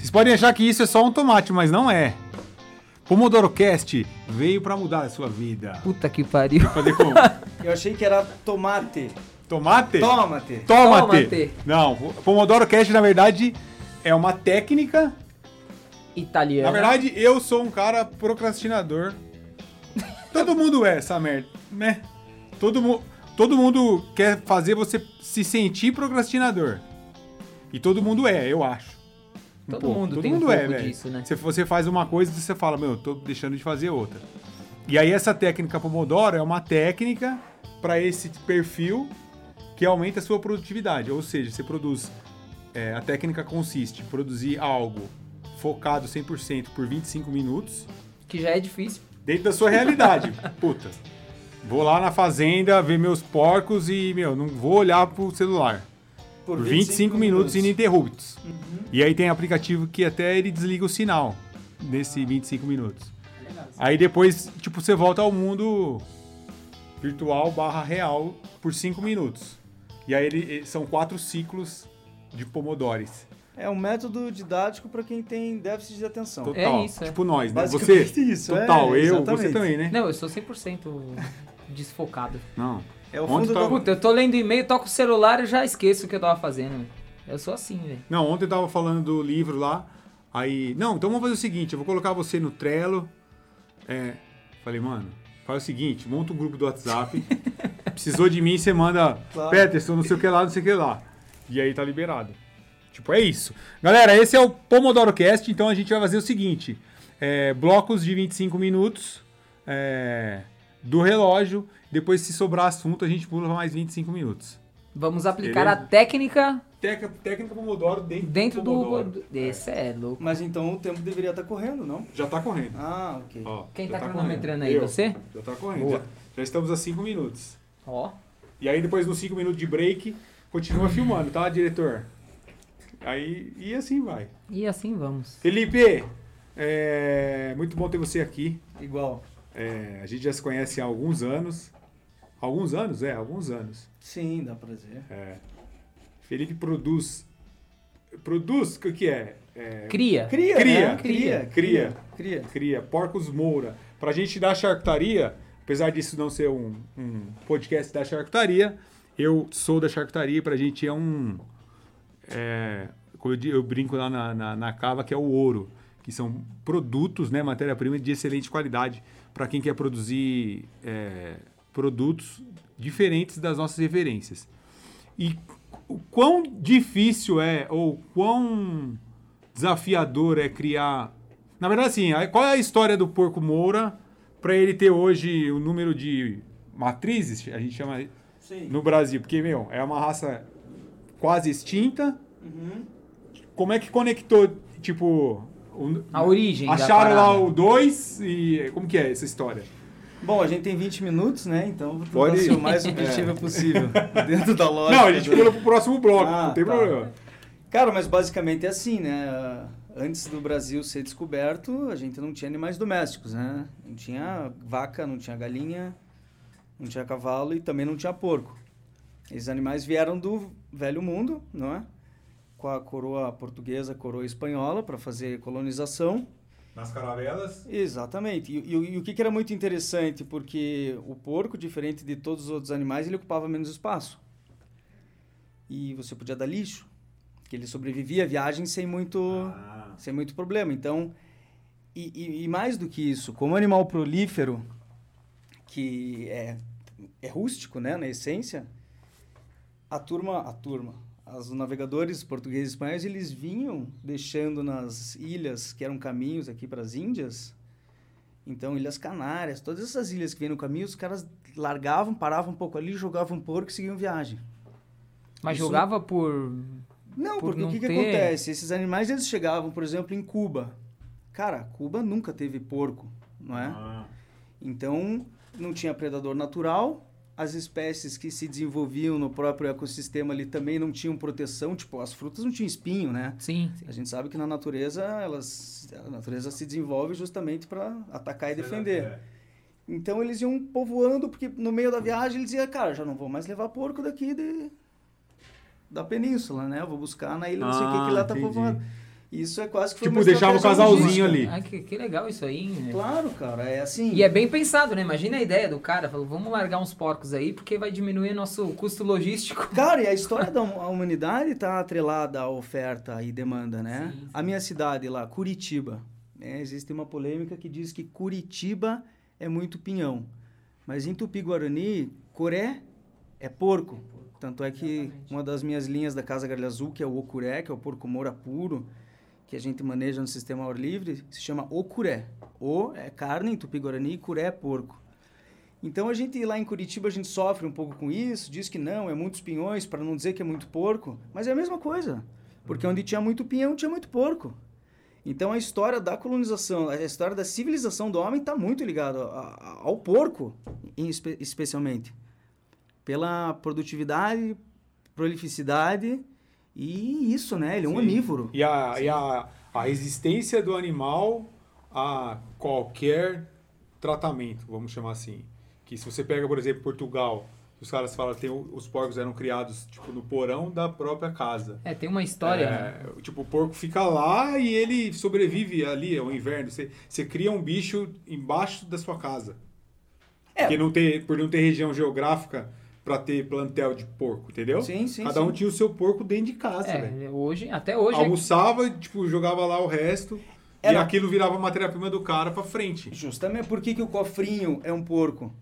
Vocês podem achar que isso é só um tomate, mas não é. Pomodoro Cast veio pra mudar a sua vida. Puta que pariu. Fazer como? Eu achei que era tomate. Tomate? Tomate. Tomate. Tomate. Não, Pomodoro Cast, na verdade, é uma técnica. Italiano. Na verdade, eu sou um cara procrastinador. Todo mundo é essa merda, né? Todo, mu todo mundo quer fazer você se sentir procrastinador. E todo mundo é, eu acho. Um Todo pouco. mundo todo tem um mundo é, pouco velho. disso, né? Se você faz uma coisa, você fala, meu, eu tô deixando de fazer outra. E aí essa técnica Pomodoro é uma técnica para esse perfil que aumenta a sua produtividade. Ou seja, você produz. é, a técnica consiste em produzir algo focado 100% por 25 minutos Que já é difícil. dentro da sua realidade. Puta. Vou lá na fazenda ver meus porcos e, meu, não vou olhar pro celular. Por 25, minutos ininterruptos. E aí tem aplicativo que até ele desliga o sinal nesse 25 minutos. Aí depois, tipo, você volta ao mundo virtual barra real por 5 minutos. E aí ele, são quatro ciclos de pomodores. É um método didático para quem tem déficit de atenção. Total. isso, é. Tipo nós, né? Você, isso, é, total. eu, exatamente. você também, né? Não, eu sou 100% desfocado. Não. É o Ontem fundo tava- da... Puta, eu tô lendo e-mail, toco o celular e já esqueço o que eu tava fazendo. Eu sou assim, velho. Não, ontem eu tava falando do livro lá. Aí, não, então vamos fazer o seguinte: eu vou colocar você no Trello. É, falei, mano, faz o seguinte: monta um grupo do WhatsApp. precisou de mim, você manda Claro. Peterson, não sei o que lá, não sei o que lá. E aí tá liberado. Tipo, é isso. Galera, esse é o Pomodoro Cast, então a gente vai fazer o seguinte: é, blocos de 25 minutos é, do relógio. Depois, se sobrar assunto, a gente pula mais 25 minutos. Vamos aplicar Beleza. a técnica Técnica, técnica Pomodoro dentro, dentro do. Pomodoro. do- Esse é louco. Mas então o tempo deveria estar correndo, não? Já tá correndo. Ah, ok. Ó, Quem já tá cronometrando aí? Eu. Você? Já tá correndo. Já, já estamos a 5 minutos. Ó. E aí, depois dos 5 minutos de break, continua filmando, tá, diretor? Aí, e assim vai. E assim vamos. Felipe, é, muito bom ter você aqui. Igual. É, a gente já se conhece há alguns anos. Alguns anos? É, alguns anos. Sim, dá pra dizer. É. Felipe produz. Produz, o que é? É, Cria. Cria, Cria. né? Cria, Cria. Cria. cria Porcos Moura. Pra gente da charcutaria, apesar disso não ser um, um podcast da charcutaria, eu sou da charcutaria e pra gente é um. É, como eu, eu brinco lá na, na, na cava, que é o ouro, que são produtos, né, matéria-prima de excelente qualidade para quem quer produzir é, produtos diferentes das nossas referências. E o quão difícil é, ou quão desafiador é criar. Na verdade, assim, qual é a história do porco Moura para ele ter hoje o número de matrizes, a gente chama Sim. no Brasil? Porque, meu, é uma raça quase extinta. Uhum. Como é que conectou, tipo. o- A origem Acharam lá o 2 e. Como que é essa história? Bom, a gente tem 20 minutos, né? Então vou tentar Pode ser o mais objetivo possível. Dentro da lógica. não, a gente pula pro próximo bloco, Ah, não tem tá. problema. Cara, mas basicamente é assim, né? Antes do Brasil ser descoberto, a gente não tinha animais domésticos, né? Não tinha vaca, não tinha galinha, não tinha cavalo e também não tinha porco. Esses animais vieram do velho mundo, não é? Com a coroa portuguesa, coroa espanhola, para fazer colonização. Nas caravelas. Exatamente. E, e- e o que, que era muito interessante, porque o porco, diferente de todos os outros animais, ele ocupava menos espaço. E você podia dar lixo, que ele sobrevivia à viagem sem muito, Ah, sem muito problema. Então, e, e- e mais do que isso, como animal prolífero, que é, é rústico, né, na essência, a turma, a turma, os navegadores portugueses e espanhóis, eles vinham deixando nas ilhas, que eram caminhos aqui para as Índias, então Ilhas Canárias, todas essas ilhas que vêm no caminho, os caras largavam, paravam um pouco ali, jogavam porco e seguiam viagem. Mas Isso- jogava por. Não, Por porque não o que, que ter- acontece? Esses animais, eles chegavam, por exemplo, em Cuba. Cara, Cuba nunca teve porco, não é? ah, Então, não tinha predador natural. As espécies que se desenvolviam no próprio ecossistema ali também não tinham proteção. Tipo, as frutas não tinham espinho, né? Sim, sim. A gente sabe que na natureza, elas, a natureza se desenvolve justamente para atacar e defender. É. Então, eles iam povoando, porque no meio da viagem eles diziam, cara, já não vou mais levar porco daqui de, da península, né? Eu vou buscar na ilha, não sei o que, Ah, que lá tá entendi. Isso é quase que foi Tipo, deixava o casalzinho ali. Ah, que, que legal isso aí, né? Claro, cara, é assim. E é bem pensado, né? Imagina a ideia do cara, falou, vamos largar uns porcos aí, porque vai diminuir nosso custo logístico. Cara, e a história da hum- humanidade está atrelada à oferta e demanda, né? Sim, sim. A minha cidade lá, Curitiba, né? existe uma polêmica que diz que Curitiba é muito pinhão. Mas em Tupi-Guarani, Coré é porco. Tanto é que Exatamente. uma das minhas linhas da Casa Gralha Azul, que é o Ocuré, que é o porco moura puro, que a gente maneja no sistema ao ar livre, se chama Ocuré. O é carne em Tupi-Guarani e Curé é porco. Então a gente lá em Curitiba a gente sofre um pouco com isso, diz que não, é muitos pinhões, para não dizer que é muito porco, mas é a mesma coisa. Porque onde tinha muito pinhão, tinha muito porco. Então a história da colonização, a história da civilização do homem está muito ligada ao porco, espe- especialmente. Pela produtividade, prolificidade e isso, né? Ele é um Sim. onívoro. E, a, e a, a resistência do animal a qualquer tratamento, vamos chamar assim. Que se você pega, por exemplo, Portugal, os caras falam que os porcos eram criados tipo no porão da própria casa. É, tem uma história. né? É, tipo, o porco fica lá e ele sobrevive ali, é o inverno. Você, você cria um bicho embaixo da sua casa. É. Porque não ter, por não ter região geográfica para ter plantel de porco, entendeu? Sim, sim, Cada um sim. tinha o seu porco dentro de casa, É, velho. hoje, até hoje. é- Almoçava, tipo, jogava lá o resto. E Era- aquilo virava matéria-prima do cara pra frente. Justamente por que, que o cofrinho é um porco?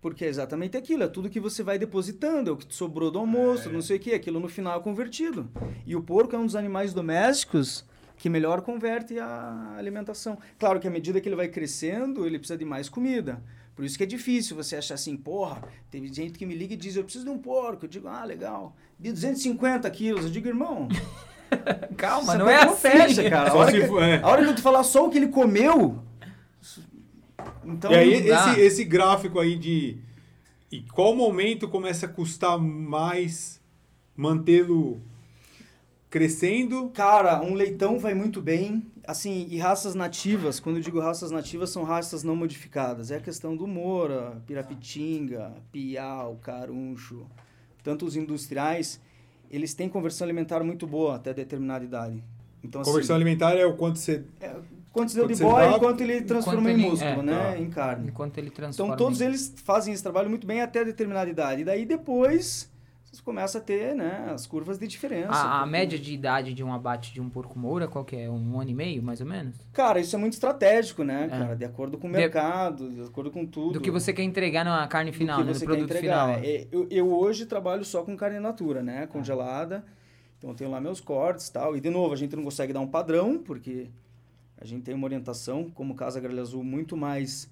Porque é exatamente aquilo, é tudo que você vai depositando, é o que sobrou do almoço, não sei o que, aquilo no final é convertido. E o porco é um dos animais domésticos que melhor converte a alimentação. Claro que à medida que ele vai crescendo, ele precisa de mais comida. Por isso que é difícil você achar assim, porra, teve gente que me liga e diz, eu preciso de um porco. Eu digo, ah, legal. De 250 quilos. Eu digo, irmão, Calma, não é conta assim. fecha, cara. A hora, se que, for- é. a hora que eu te falar só o que ele comeu... Então, e aí, esse, esse gráfico aí de. E qual momento começa a custar mais mantê-lo crescendo? Cara, um leitão vai muito bem. Assim, e raças nativas, quando eu digo raças nativas, são raças não modificadas. É a questão do Moura, Pirapitinga, Piau, Caruncho. Tanto os industriais, eles têm conversão alimentar muito boa até determinada idade. Então, assim, Conversão alimentar é o quanto você. quanto se deu quanto de você boia dá- e quanto ele transformou ele- em músculo, é, né? tá. Em carne. Enquanto ele transforma. Então todos em- eles fazem esse trabalho muito bem até determinada idade. E daí depois você começa a ter, né, as curvas de diferença. A, a porque- média de idade de um abate de um porco moura, qual que é? Um ano e meio, mais ou menos? Cara, isso é muito estratégico, né, É. cara? De acondo com o De- mercado, de acordo com tudo. Do que você quer entregar na carne Do final, que né? você no quer produto entregar. final. É, Eu, eu hoje trabalho só com carne natura, né? Congelada. Então eu tenho lá meus cortes e tal. E de novo, a gente não consegue dar um padrão, porque a gente tem uma orientação, como Casa Gralha Azul, muito mais.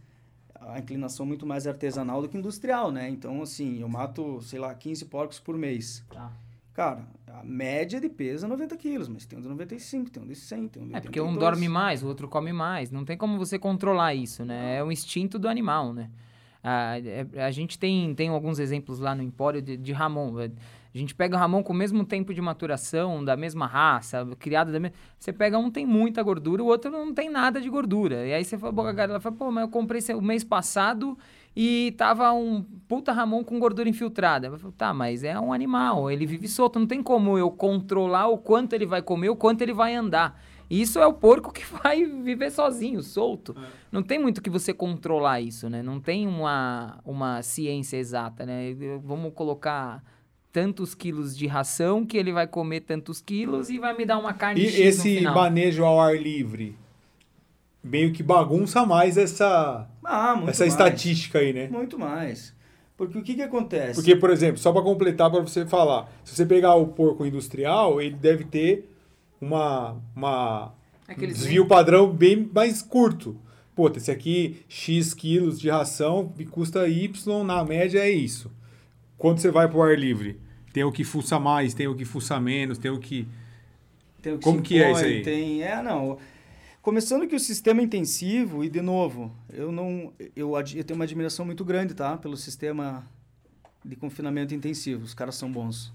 A inclinação muito mais artesanal do que industrial, né? Então, assim, eu mato, sei lá, 15 porcos por mês. Tá. Cara, a média de peso é 90 quilos, mas tem um de 95, tem um de 100, tem um de É, porque um 82. dorme mais, o outro come mais. Não tem como você controlar isso, né? É o instinto do animal, né? Ah, é- a gente tem, tem alguns exemplos lá no Empório de, de Ramon. É, A gente pega o Ramon com o mesmo tempo de maturação, da mesma raça, criado da mesma... Você pega um tem muita gordura, o outro não tem nada de gordura. E aí você fala, a galera fala, pô, mas eu comprei o mês passado e tava um puta Ramon com gordura infiltrada. Eu falo, tá, mas é um animal, ele vive solto, não tem como eu controlar o quanto ele vai comer, o quanto ele vai andar. Isso é o porco que vai viver sozinho, solto. Não tem muito que você controlar isso, né? Não tem uma, uma ciência exata, né? Vamos colocar tantos quilos de ração que ele vai comer tantos quilos e vai me dar uma carne E X esse final. manejo ao ar livre meio que bagunça mais essa, Ah, muito essa mais. estatística aí, né? Muito mais. Porque o que que acontece? Porque, por exemplo, só para completar para você falar, se você pegar o porco industrial, ele deve ter uma, uma um Aqueles desvio padrão bem mais curto. Pô, esse aqui, X quilos de ração, me custa Y, na média é isso. Quando você vai para o ar livre, tem o que fuça mais, tem o que fuça menos, tem o que... Tem o Como se que é impõe, isso aí? Tem, é, não. Começando que o sistema intensivo, e de novo, eu não. Eu, eu tenho uma admiração muito grande, tá? Pelo sistema de confinamento intensivo. Os caras são bons.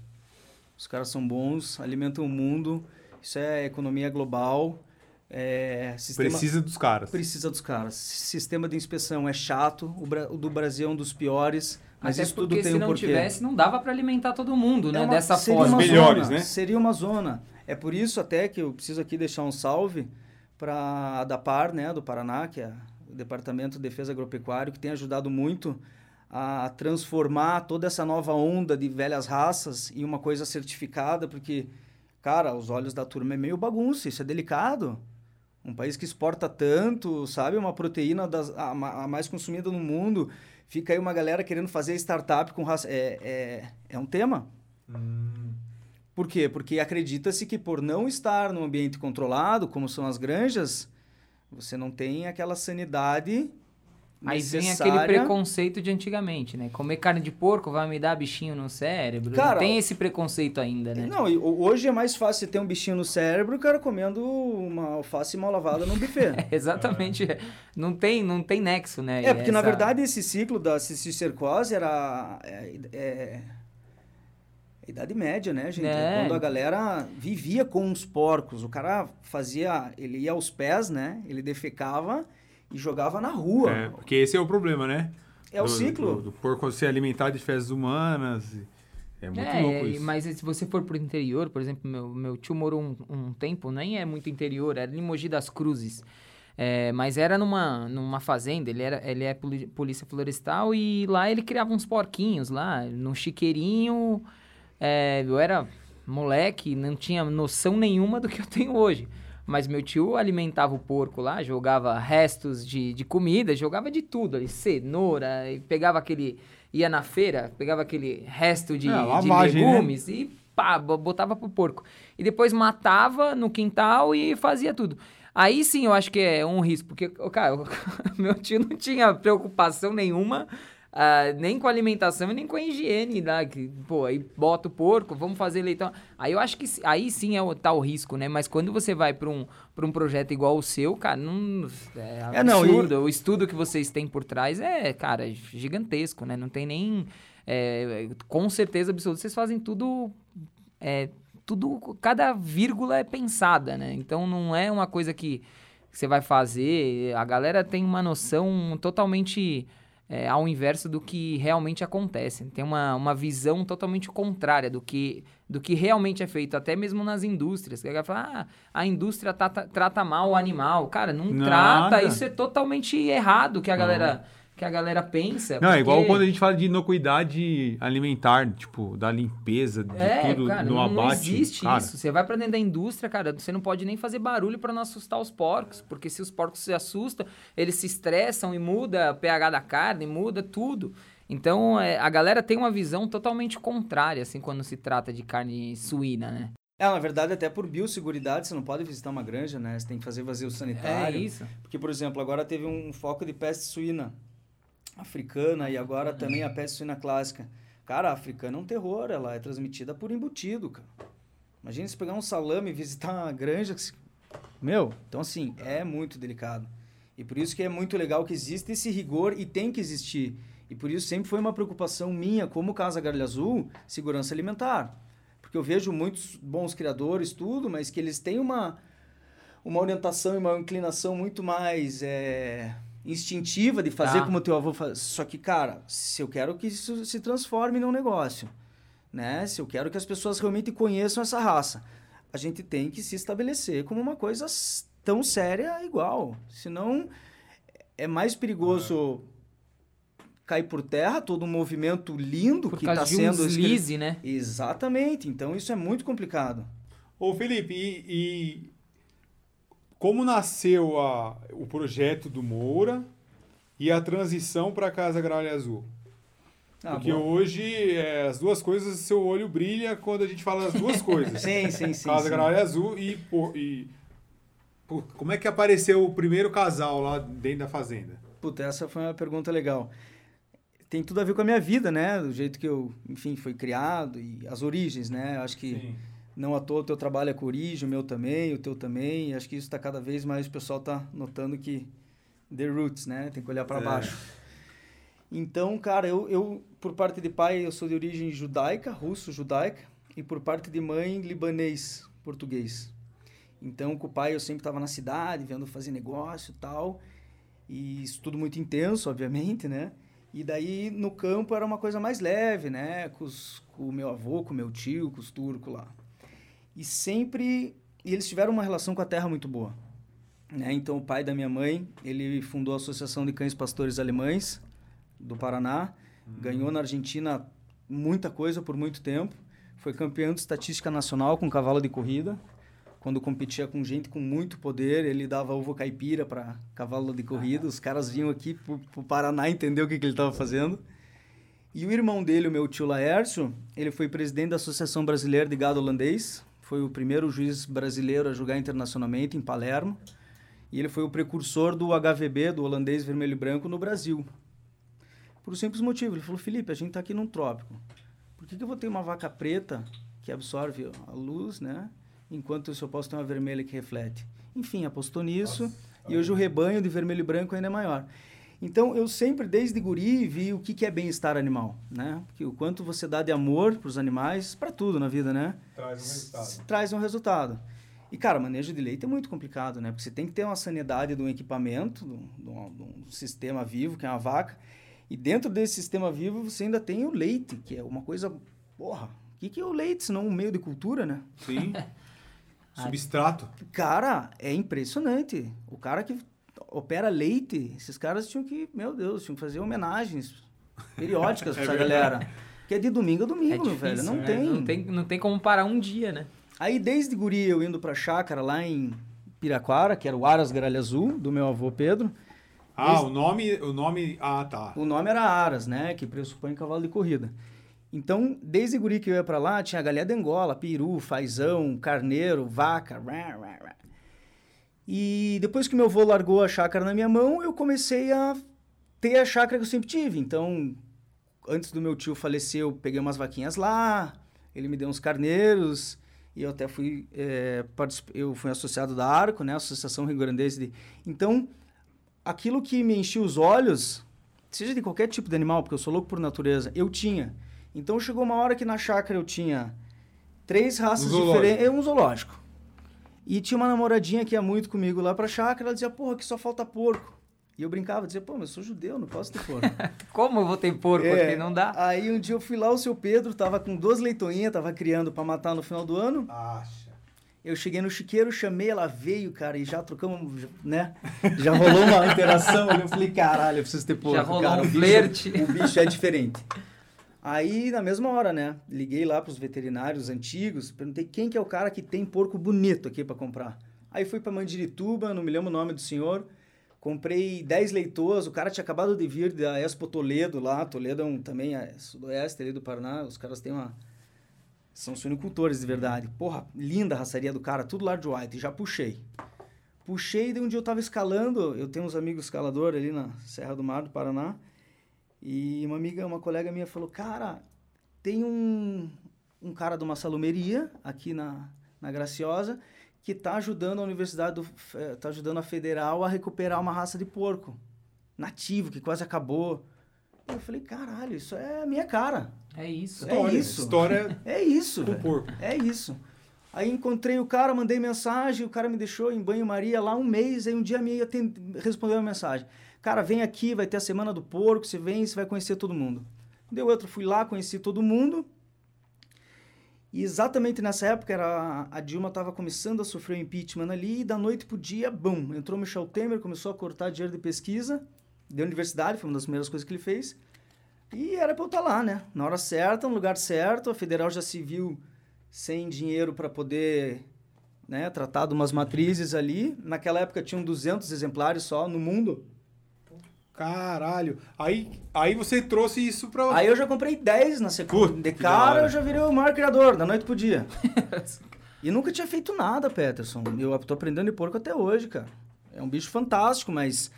Os caras são bons, alimentam o mundo. Isso é economia global. É, sistema, Precisa dos caras. Precisa dos caras. Sistema de inspeção é chato. O, o do Brasil é um dos piores. Mas Até isso tudo porque tem se um não porquê. tivesse, não dava para alimentar todo mundo, né? É uma- Dessa seria forma. uma Os melhores, zona, né? Seria uma zona. É por isso até que eu preciso aqui deixar um salve para a DAPAR, né, do Paraná, que é o Departamento de Defesa Agropecuário, que tem ajudado muito a transformar toda essa nova onda de velhas raças em uma coisa certificada, porque, cara, os olhos da turma é meio bagunça, isso é delicado. Um país que exporta tanto, sabe, uma proteína das, a, a mais consumida no mundo, fica aí uma galera querendo fazer startup com raça. É, é, é um tema. Por quê? Porque acredita-se que por não estar num ambiente controlado, como são as granjas, você não tem aquela sanidade Aí vem aquele preconceito de antigamente, né? Comer carne de porco vai me dar bichinho no cérebro. Cara, tem esse preconceito ainda, né? Não, ho- hoje é mais fácil você ter um bichinho no cérebro o cara comendo uma alface mal lavada num buffet. Exatamente. Não tem, não tem nexo, né? É, porque na Essa- verdade esse ciclo da cisticercose era. É, é- Idade média, né, gente? É. Quando a galera vivia com os porcos. O cara fazia. Ele ia aos pés, né? Ele defecava e jogava na rua. É, porque esse é o problema, né? É o Do- ciclo. Do, do porco se alimentar de fezes humanas. É muito É, louco isso. mas se você for pro interior, por exemplo, meu, meu tio morou um, um tempo, nem é muito interior, era em Mogi das Cruzes. É, mas era numa, numa fazenda, ele, era, ele é polícia florestal e lá ele criava uns porquinhos lá, no chiqueirinho. é, eu era moleque, não tinha noção nenhuma do que eu tenho hoje. Mas meu tio alimentava o porco lá, jogava restos de, de comida, jogava de tudo ali, cenoura, e pegava aquele. ia na feira, pegava aquele resto de, É, de né? legumes e pá, bo- botava pro porco. E depois matava no quintal e fazia tudo. Aí sim eu acho que é um risco, porque, cara, meu tio não tinha preocupação nenhuma. Ah, nem com a alimentação e nem com a higiene lá, que, pô, aí bota o porco, vamos fazer leitão. Aí eu acho que aí sim é o, tá o risco, né? Mas quando você vai para um, pra um projeto igual o seu, cara, não, é É, não, e- absurdo. O estudo que vocês têm por trás é, cara, gigantesco, né? Não tem nem. é, com certeza absoluta, vocês fazem tudo. é, tudo. Cada vírgula é pensada, né? Então não é uma coisa que você vai fazer. A galera tem uma noção totalmente. É, ao inverso do que realmente acontece. Tem uma, uma visão totalmente contrária do que, do que realmente é feito, até mesmo nas indústrias. Que a galera fala, ah, a indústria trata, trata mal o animal. Cara, não Nada. trata, isso é totalmente errado que a galera, que a galera pensa. Não, é igual porque- quando a gente fala de inocuidade alimentar, tipo, da limpeza, de É, tudo cara, no não, não abate. existe cara, isso. Você vai pra dentro da indústria, cara, você não pode nem fazer barulho pra não assustar os porcos, porque se os porcos se assustam, eles se estressam e muda o pH da carne, muda tudo. Então, é, a galera tem uma visão totalmente contrária, assim, quando se trata de carne suína, né? É, na verdade, até por biosseguridade, você não pode visitar uma granja, né? Você tem que fazer vazio É sanitário. isso. Porque, por exemplo, agora teve um foco de peste suína africana e agora também a peste suína clássica. Cara, a africana é um terror, ela é transmitida por embutido, cara. Imagina se pegar um salame e visitar uma granja que se... Meu, então assim, é muito delicado. E por isso que é muito legal que existe esse rigor e tem que existir. E por isso sempre foi uma preocupação minha, como Casa Garlha Azul, segurança alimentar. Porque eu vejo muitos bons criadores, tudo, mas que eles têm uma, uma orientação e uma inclinação muito mais é, instintiva de fazer Tá. como teu avô faz. Só que, cara, se eu quero que isso se transforme num negócio, né? Se eu quero que as pessoas realmente conheçam essa raça, a gente tem que se estabelecer como uma coisa tão séria igual. Senão é mais perigoso cair por terra todo um movimento lindo Por que está um sendo escre- deslize, né? Exatamente. Então isso é muito complicado. Ô, Felipe, e, e como nasceu a- o projeto do Moura e a transição para a Casa Gralha Azul? Ah, Porque bom. hoje é, as duas coisas, seu olho brilha quando a gente fala as duas coisas. Sim, sim, sim. Casa sim. Gralha Azul e, pô, e pô, como é que apareceu o primeiro casal lá dentro da fazenda? Puta, essa foi uma pergunta legal. Tem tudo a ver com a minha vida, né? Do jeito que eu, enfim, fui criado e as origens, né? Acho que não à toa o teu trabalho é origem, o meu também, o teu também. Acho que isso está cada vez mais, o pessoal está notando que the roots, né? Tem que olhar para É. baixo. Então, cara, eu, eu, por parte de pai, eu sou de origem judaica, russo-judaica, e por parte de mãe, libanês, português. Então, com o pai, eu sempre estava na cidade, vendo fazer negócio e tal, e isso tudo muito intenso, obviamente, né? E daí no campo era uma coisa mais leve, né? Com, os, com o meu avô, com o meu tio, com os turcos lá. E sempre. E eles tiveram uma relação com a terra muito boa. Né? Então o pai da minha mãe, ele fundou a Associação de Cães Pastores Alemães do Paraná, ganhou na Argentina muita coisa por muito tempo, foi campeão de estatística nacional com cavalo de corrida. Quando competia com gente com muito poder, ele dava uva caipira para cavalo de corrida. Os caras vinham aqui para o Paraná entender o que, que ele estava fazendo. E o irmão dele, o meu tio Laércio, ele foi presidente da Associação Brasileira de Gado Holandês. Foi o primeiro juiz brasileiro a julgar internacionalmente em Palermo. E ele foi o precursor do HVB, do holandês vermelho e branco, no Brasil. Por um simples motivo. Ele falou, Felipe, a gente está aqui num trópico. Por que, que eu vou ter uma vaca preta que absorve a luz, né? Enquanto eu posso ter uma vermelha que reflete. Enfim, apostou nisso. Nossa, e hoje o rebanho de vermelho e branco ainda é maior. Então, eu sempre, desde guri, vi o que, que é bem-estar animal, né? Que o quanto você dá de amor para os animais, para tudo na vida, né? Traz um resultado. Traz um resultado. E, cara, manejo de leite é muito complicado, né? Porque você tem que ter uma sanidade de um equipamento, de de um, de um sistema vivo, que é uma vaca. E dentro desse sistema vivo, você ainda tem o leite, que é uma coisa... Porra, o que, que é o leite, senão um meio de cultura, né? Sim. Substrato. Cara, é impressionante. O cara que opera leite, esses caras tinham que, meu Deus, tinham que fazer homenagens periódicas pra é essa galera. Que é de domingo a domingo, é difícil, velho. Não, né? tem. não tem. Não tem como parar um dia, né? Aí, desde guri, eu indo pra chácara lá em Piraquara, que era o Aras Gralha Azul, do meu avô Pedro. Ah, desde... o nome... O nome... Ah, tá. O nome era Aras, né? Que pressupõe cavalo de corrida. Então, desde guri que eu ia pra lá, tinha galinha de Angola, peru, fazão, carneiro, vaca. Rá. E depois que meu avô largou a chácara na minha mão, eu comecei a ter a chácara que eu sempre tive. Então, antes do meu tio falecer, eu peguei umas vaquinhas lá, ele me deu uns carneiros, e eu até fui, é, eu fui associado da Arco, né, Associação Rio Grandense de... Então, aquilo que me enchia os olhos, seja de qualquer tipo de animal, porque eu sou louco por natureza, eu tinha. Então, chegou uma hora que na chácara eu tinha três raças diferentes, é um zoológico. E tinha uma namoradinha que ia muito comigo lá pra chácara, ela dizia, porra, que só falta porco. E eu brincava, dizia, pô, mas eu sou judeu, não posso ter porco. Como eu vou ter porco é, aqui? Não dá. Aí um dia eu fui lá, o seu Pedro tava com duas leitoinhas, tava criando para matar no final do ano. Acha. Eu cheguei no chiqueiro, chamei, ela veio, cara, e já trocamos, né? Já rolou uma interação. Eu falei, caralho, eu preciso ter porco. Já rolou cara, um o flerte. Bicho, o bicho é diferente. Aí, na mesma hora, né? Liguei lá para os veterinários antigos, perguntei quem que é o cara que tem porco bonito aqui para comprar. Aí fui para Mandirituba, não me lembro o nome do senhor, comprei 10 leitores, o cara tinha acabado de vir da Expo Toledo lá, Toledo é um, também é sudoeste ali do Paraná, os caras têm uma... São suinicultores de verdade. Porra, linda a raçaria do cara, tudo de white, já puxei. Puxei, e um dia eu tava escalando, eu tenho uns amigos escaladores ali na Serra do Mar do Paraná, e uma amiga, uma colega minha falou, cara, tem um, um cara de uma salumeria aqui na, na Graciosa que está ajudando a universidade, do, tá ajudando a federal a recuperar uma raça de porco nativo que quase acabou. E eu falei, caralho, isso é a minha cara. É isso. É história, isso. História é isso. Com porco. É isso. Aí encontrei o cara, mandei mensagem, o cara me deixou em banho-maria lá um mês, aí um dia me respondeu a mensagem. Cara, vem aqui, vai ter a semana do porco, você vem, você vai conhecer todo mundo. Deu outro, fui lá, conheci todo mundo. E exatamente nessa época era a Dilma estava começando a sofrer o impeachment ali e da noite pro dia, bum, entrou Michel Temer, começou a cortar dinheiro de pesquisa da universidade, foi uma das primeiras coisas que ele fez. E era para eu estar tá lá, né? Na hora certa, no lugar certo, a federal já se viu sem dinheiro para poder né, tratar de umas matrizes ali. Naquela época tinham 200 exemplares só no mundo. Caralho. Aí, aí você trouxe isso pra. Aí eu já comprei 10 na sequência. De cara eu já virei o maior criador, da noite pro dia. e nunca tinha feito nada, Peterson. Eu tô aprendendo de porco até hoje, cara. É um bicho fantástico, mas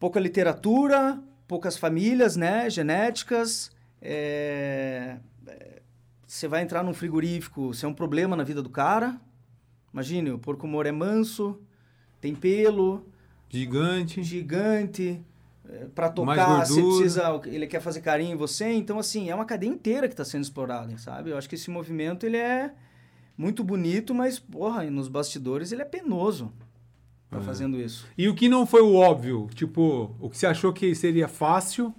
pouca literatura, poucas famílias, né? Genéticas. É... é você vai entrar num frigorífico, você é um problema na vida do cara. Imagine, o porco moro é manso, tem pelo. Gigante. Gigante para tocar, você precisa, ele quer fazer carinho em você, então assim, é uma cadeia inteira que está sendo explorada, sabe? Eu acho que esse movimento ele é muito bonito, mas porra, nos bastidores ele é penoso. Tá é. fazendo isso. E o que não foi o óbvio, tipo, o que você achou que seria fácil,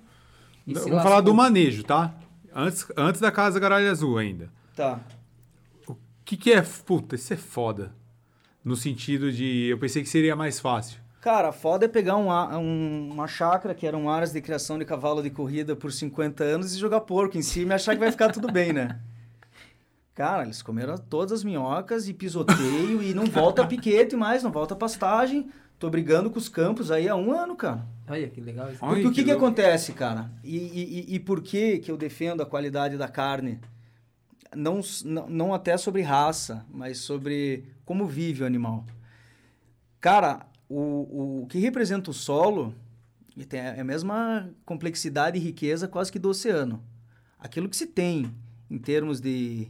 se Vamos falar lascou. do manejo, tá? Antes, antes da casa Garalha Azul ainda. Tá. O que, que é. Puta, isso é foda. No sentido de. Eu pensei que seria mais fácil. Cara, foda é pegar um, um- uma chácara, que eram áreas de criação de cavalo de corrida por 50 anos, e jogar porco em cima e achar que vai ficar tudo bem, né? Cara, eles comeram todas as minhocas e pisoteio e não volta piquete mais, não volta pastagem. Tô brigando com os campos aí há um ano, cara. Olha que legal isso. Porque o que, que louco. acontece, cara? E, e, e- e por que, que eu defendo a qualidade da carne? Não, não, não até sobre raça, mas sobre como vive o animal. Cara, o, o que representa o solo e tem a mesma complexidade e riqueza quase que do oceano. Aquilo que se tem em termos de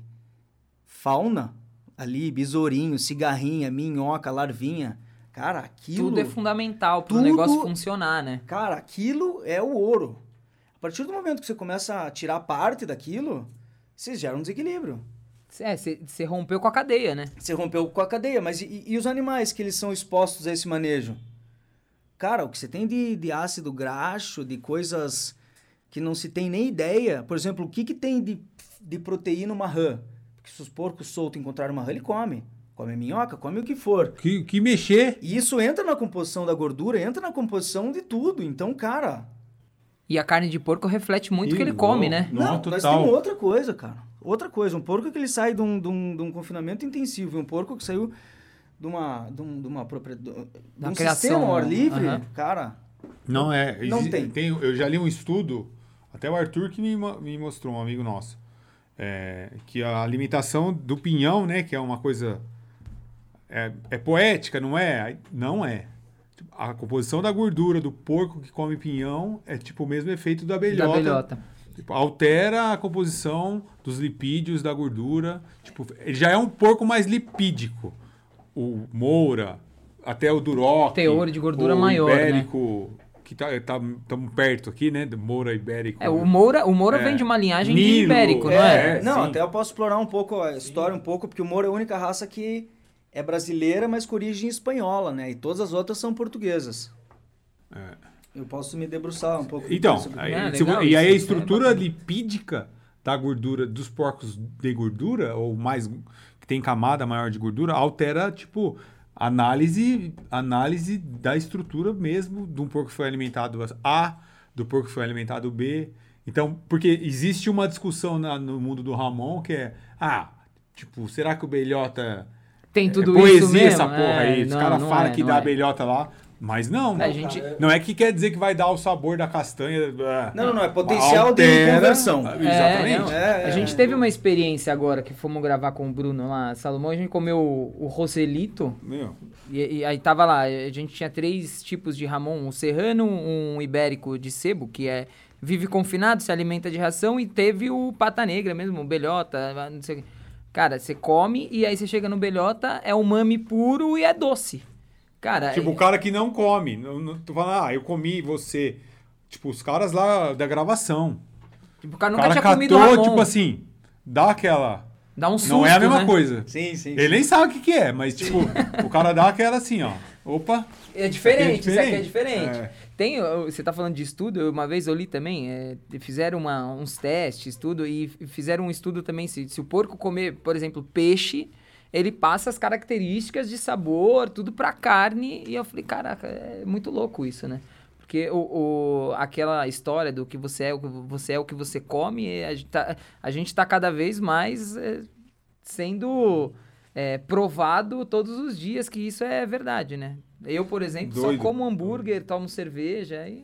fauna, ali, besourinho, cigarrinha, minhoca, larvinha, cara, aquilo... Tudo é fundamental para o negócio funcionar, né? Cara, aquilo é o ouro. A partir do momento que você começa a tirar parte daquilo, você gera um desequilíbrio. É, você rompeu com a cadeia, né? Você rompeu com a cadeia, mas e, e os animais que eles são expostos a esse manejo? Cara, o que você tem de, de ácido graxo, de coisas que não se tem nem ideia. Por exemplo, o que, que tem de, de proteína uma rã? Porque se os porcos soltos encontrarem uma rã, ele come. Come minhoca, come o que for. Que, que mexer. E isso entra na composição da gordura, entra na composição de tudo. Então, cara, E a carne de porco reflete muito o que ele come, né? Não, Não, nós total. temos outra coisa, cara. Outra coisa. Um porco que ele sai de um, de um, de um confinamento intensivo e um porco que saiu de uma, de um, de uma propriedade. De Da um criação, sistema ao ar livre, aham. cara. Não é. Não exi- tem. Eu já li um estudo, até o Arthur que me, me mostrou, um amigo nosso, é, que a alimentação do pinhão, né, que é uma coisa. É, é poética, não é? Não é. Tipo, A composição da gordura do porco que come pinhão é tipo o mesmo efeito da abelhota. Da belhota. Tipo, altera a composição dos lipídios da gordura. Tipo, ele já é um porco mais lipídico. O Moura, até o Duroc. Teor de gordura o maior, né? Ibérico, que tá, tá, tamo perto aqui, né? Do Moura Ibérico. É, o Moura, o Moura É. vem de uma linhagem de Nilo, ibérico, não é? É, não, sim. até eu posso explorar um pouco a história, um pouco, porque o Moro é a única raça que é brasileira, mas com origem espanhola, né? E todas as outras são portuguesas. Eu posso me debruçar um pouco. Então, sobre- aí, Ah, legal, e aí a isso é estrutura bacana. lipídica da gordura dos porcos de gordura, ou mais que tem camada maior de gordura, altera, tipo, análise, análise da estrutura mesmo de um porco que foi alimentado A, do porco que foi alimentado B. Então, porque existe uma discussão na- no mundo do Ramon que é, ah, tipo, será que o belhota Tem é tudo poesia isso mesmo? essa porra É, aí? Os caras falam é, que dá é. belhota lá, mas não. A gente, Não é que quer dizer que vai dar o sabor da castanha. ah, Não, não, não, é potencial de altera- conversão. Exatamente. não. É, a é, gente é. teve uma experiência agora que fomos gravar com o Bruno lá, Salomão, a gente comeu o, o Roselito, Meu, e, e aí tava lá, a gente tinha três tipos de Ramon, um serrano, um ibérico de sebo, que é vive confinado, se alimenta de ração, e teve o pata negra mesmo, o belhota, não sei o quê. Cara, você come e aí você chega no belhota, é umami puro e é doce. Cara, tipo, é- o cara que não come. Não, não, tu fala, ah, eu comi você. Tipo, os caras lá da gravação. tipo, o cara O nunca cara tinha comido catou, Ramon. tipo assim, dá aquela. Dá um susto, não é a mesma né? coisa. Sim, sim. Ele nem sabe o que, que é, mas, tipo, o cara dá aquela assim, ó. Opa. É diferente, Isso isso aqui aqui é é diferente. É. Tem, você tá falando de estudo, uma vez eu li também, é, fizeram uma- uns testes, tudo, e fizeram um estudo também, se, se o porco comer, por exemplo, peixe, ele passa as características de sabor, tudo pra carne, e eu falei, caraca, é muito louco isso, né? Porque o, o- aquela história do que você é, o que você é o que você come, a gente tá, a gente tá cada vez mais é, sendo é, provado todos os dias que isso é verdade, né? Eu, por exemplo, Doido. só como hambúrguer, tomo cerveja e...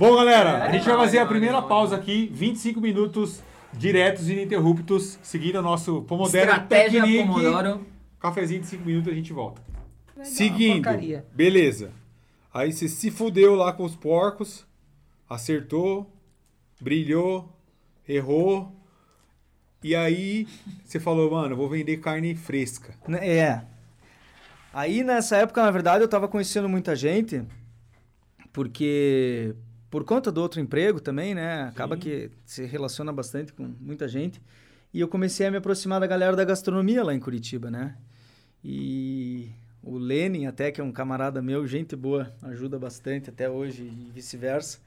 Bom, galera, a gente vai fazer a primeira pausa aqui, 25 minutos diretos e ininterruptos, seguindo o nosso Pomodoro Estratégia Technique. Pomodoro. Cafezinho de 5 minutos a gente volta. Uma Seguindo, porcaria. beleza. Aí você se fudeu lá com os porcos, acertou, brilhou, errou. E aí você falou, mano, vou vender carne fresca. Né, É. Aí nessa época, na verdade, eu tava conhecendo muita gente, porque por conta do outro emprego também, né? Acaba que se relaciona bastante com muita gente. E eu comecei a me aproximar da galera da gastronomia lá em Curitiba, né? E o Lenin, até que é um camarada meu, gente boa, ajuda bastante até hoje e vice-versa.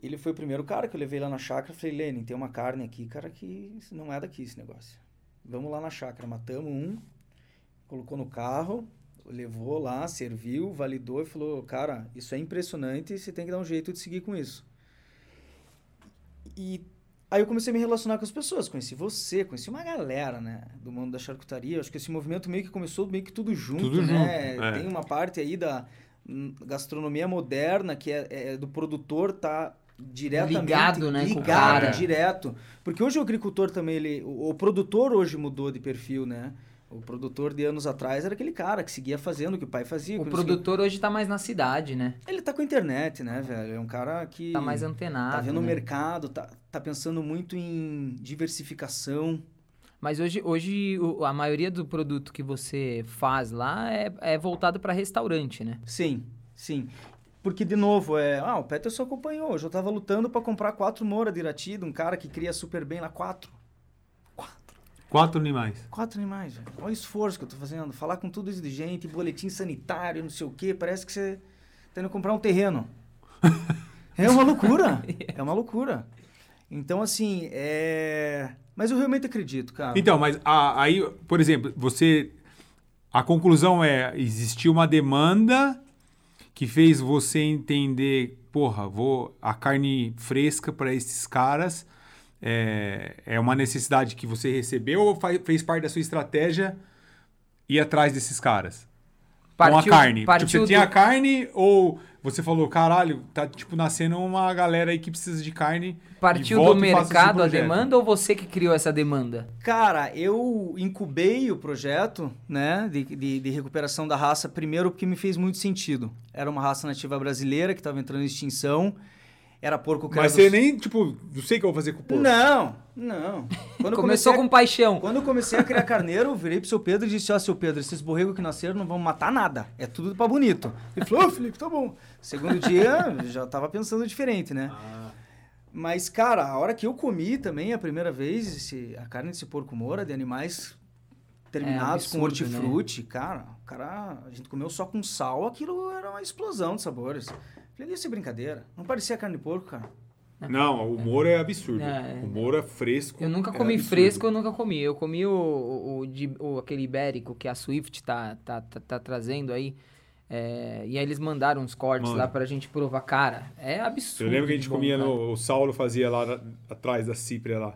Ele foi o primeiro cara que eu levei lá na chácara. Falei, Lenin, tem uma carne aqui, cara, que não é daqui esse negócio. Vamos lá na chácara. Matamos um, colocou no carro, levou lá, serviu, validou e falou, cara, isso é impressionante, você tem que dar um jeito de seguir com isso. E aí eu comecei a me relacionar com as pessoas, conheci você, conheci uma galera, né, do mundo da charcutaria. Acho que esse movimento meio que começou meio que tudo junto, Tudo né? junto, é. Tem uma parte aí da gastronomia moderna que é, é do produtor tá diretamente Ligado, né, ligado direto. Porque hoje o agricultor também ele, o, o produtor hoje mudou de perfil, né? O produtor de anos atrás era aquele cara que seguia fazendo o que o pai fazia. O não seguia- produtor hoje tá mais na cidade, né? Ele tá com a internet, né, velho? É um cara que Tá mais antenado. tá vendo o né? mercado, tá, tá pensando muito em diversificação. Mas hoje, hoje o- a maioria do produto que você faz lá é, é voltado para restaurante, né? Sim, sim. Porque, de novo, é. Ah, o Peterson acompanhou. Hoje eu tava lutando pra comprar quatro Moura de Irati, de um cara que cria super bem lá. Quatro. Quatro animais. Quatro animais, velho. Olha o esforço que eu tô fazendo. Falar com tudo isso de gente, boletim sanitário, não sei o quê. Parece que você tá indo comprar um terreno. é uma loucura. É uma loucura. Então, assim, é. Mas eu realmente acredito, cara. Então, mas a- aí, por exemplo, você. A conclusão é: existiu uma demanda que fez você entender, porra, vou a carne fresca para esses caras é, é uma necessidade que você recebeu ou fa- fez parte da sua estratégia ir atrás desses caras? com a Partiu- carne. Tipo, partiu você tinha do- a carne ou você falou, caralho, tá tipo nascendo uma galera aí que precisa de carne. e Partiu volta do e mercado a demanda ou você que criou essa demanda? Cara, eu incubei o projeto, né, de, de, de recuperação da raça, primeiro porque me fez muito sentido. Era uma raça nativa brasileira que estava entrando em extinção, era porco Mas credo- você nem, tipo, não sei o que eu vou fazer com o porco. Não, não. Quando Começou comecei com paixão. Quando eu comecei a criar carneiro, eu virei pro seu Pedro e disse, ó, seu Pedro, esses borregos que nasceram não vão matar nada. É tudo pra bonito. Ele falou, ô, Felipe, tá bom. Segundo dia, já tava pensando diferente, né? Ah. Mas, cara, a hora que eu comi também, a primeira vez, esse- a carne desse porco moura, de animais terminados com absurdo, né? hortifruti, cara, o cara, a gente comeu só com sal, aquilo era uma explosão de sabores. Falei, isso é brincadeira. Não parecia carne de porco, cara. Não, o Moro é absurdo. É. O Moro é fresco. Eu nunca é comi absurdo. fresco, eu nunca comi. Eu comi o, o, o de- o- aquele ibérico que a Swift tá, tá, tá, tá trazendo aí. É, e aí eles mandaram uns cortes Manda. lá pra gente provar. Cara, é absurdo. Eu lembro que a gente bom, comia no. O Saulo fazia lá atrás da Cipria lá.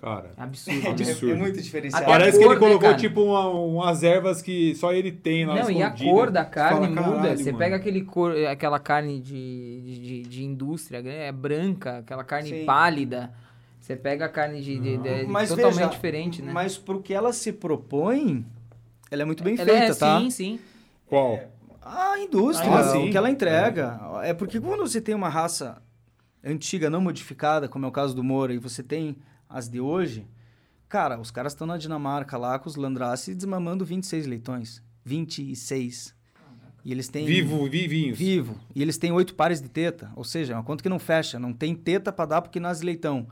Cara. Absurdo. É, né? Absurdo. muito diferenciado. Até Parece que ele né, colocou, cara? tipo, uma- umas ervas que só ele tem lá Não, e a cor da carne Fala, muda. "Caralho, Você mano." pega aquele cor, aquela carne de, de, de- de indústria, é branca, aquela carne Sim. pálida. Você pega a carne de, de- de- Mas totalmente veja, diferente, né? Mas pro que ela se propõe, ela é muito bem Ela feita, é, tá? Sim, sim. Qual? A indústria, Ah, sim. o que ela entrega. É. porque quando você tem uma raça antiga, não modificada, como é o caso do Moura, e você tem as de hoje, cara, os caras estão na Dinamarca lá com os Landrace desmamando 26 leitões. 26. E eles têm... Vivo, vivinhos. Vivo. E eles têm oito pares de teta. Ou seja, é uma conta que não fecha. Não tem teta para dar porque nasce leitão.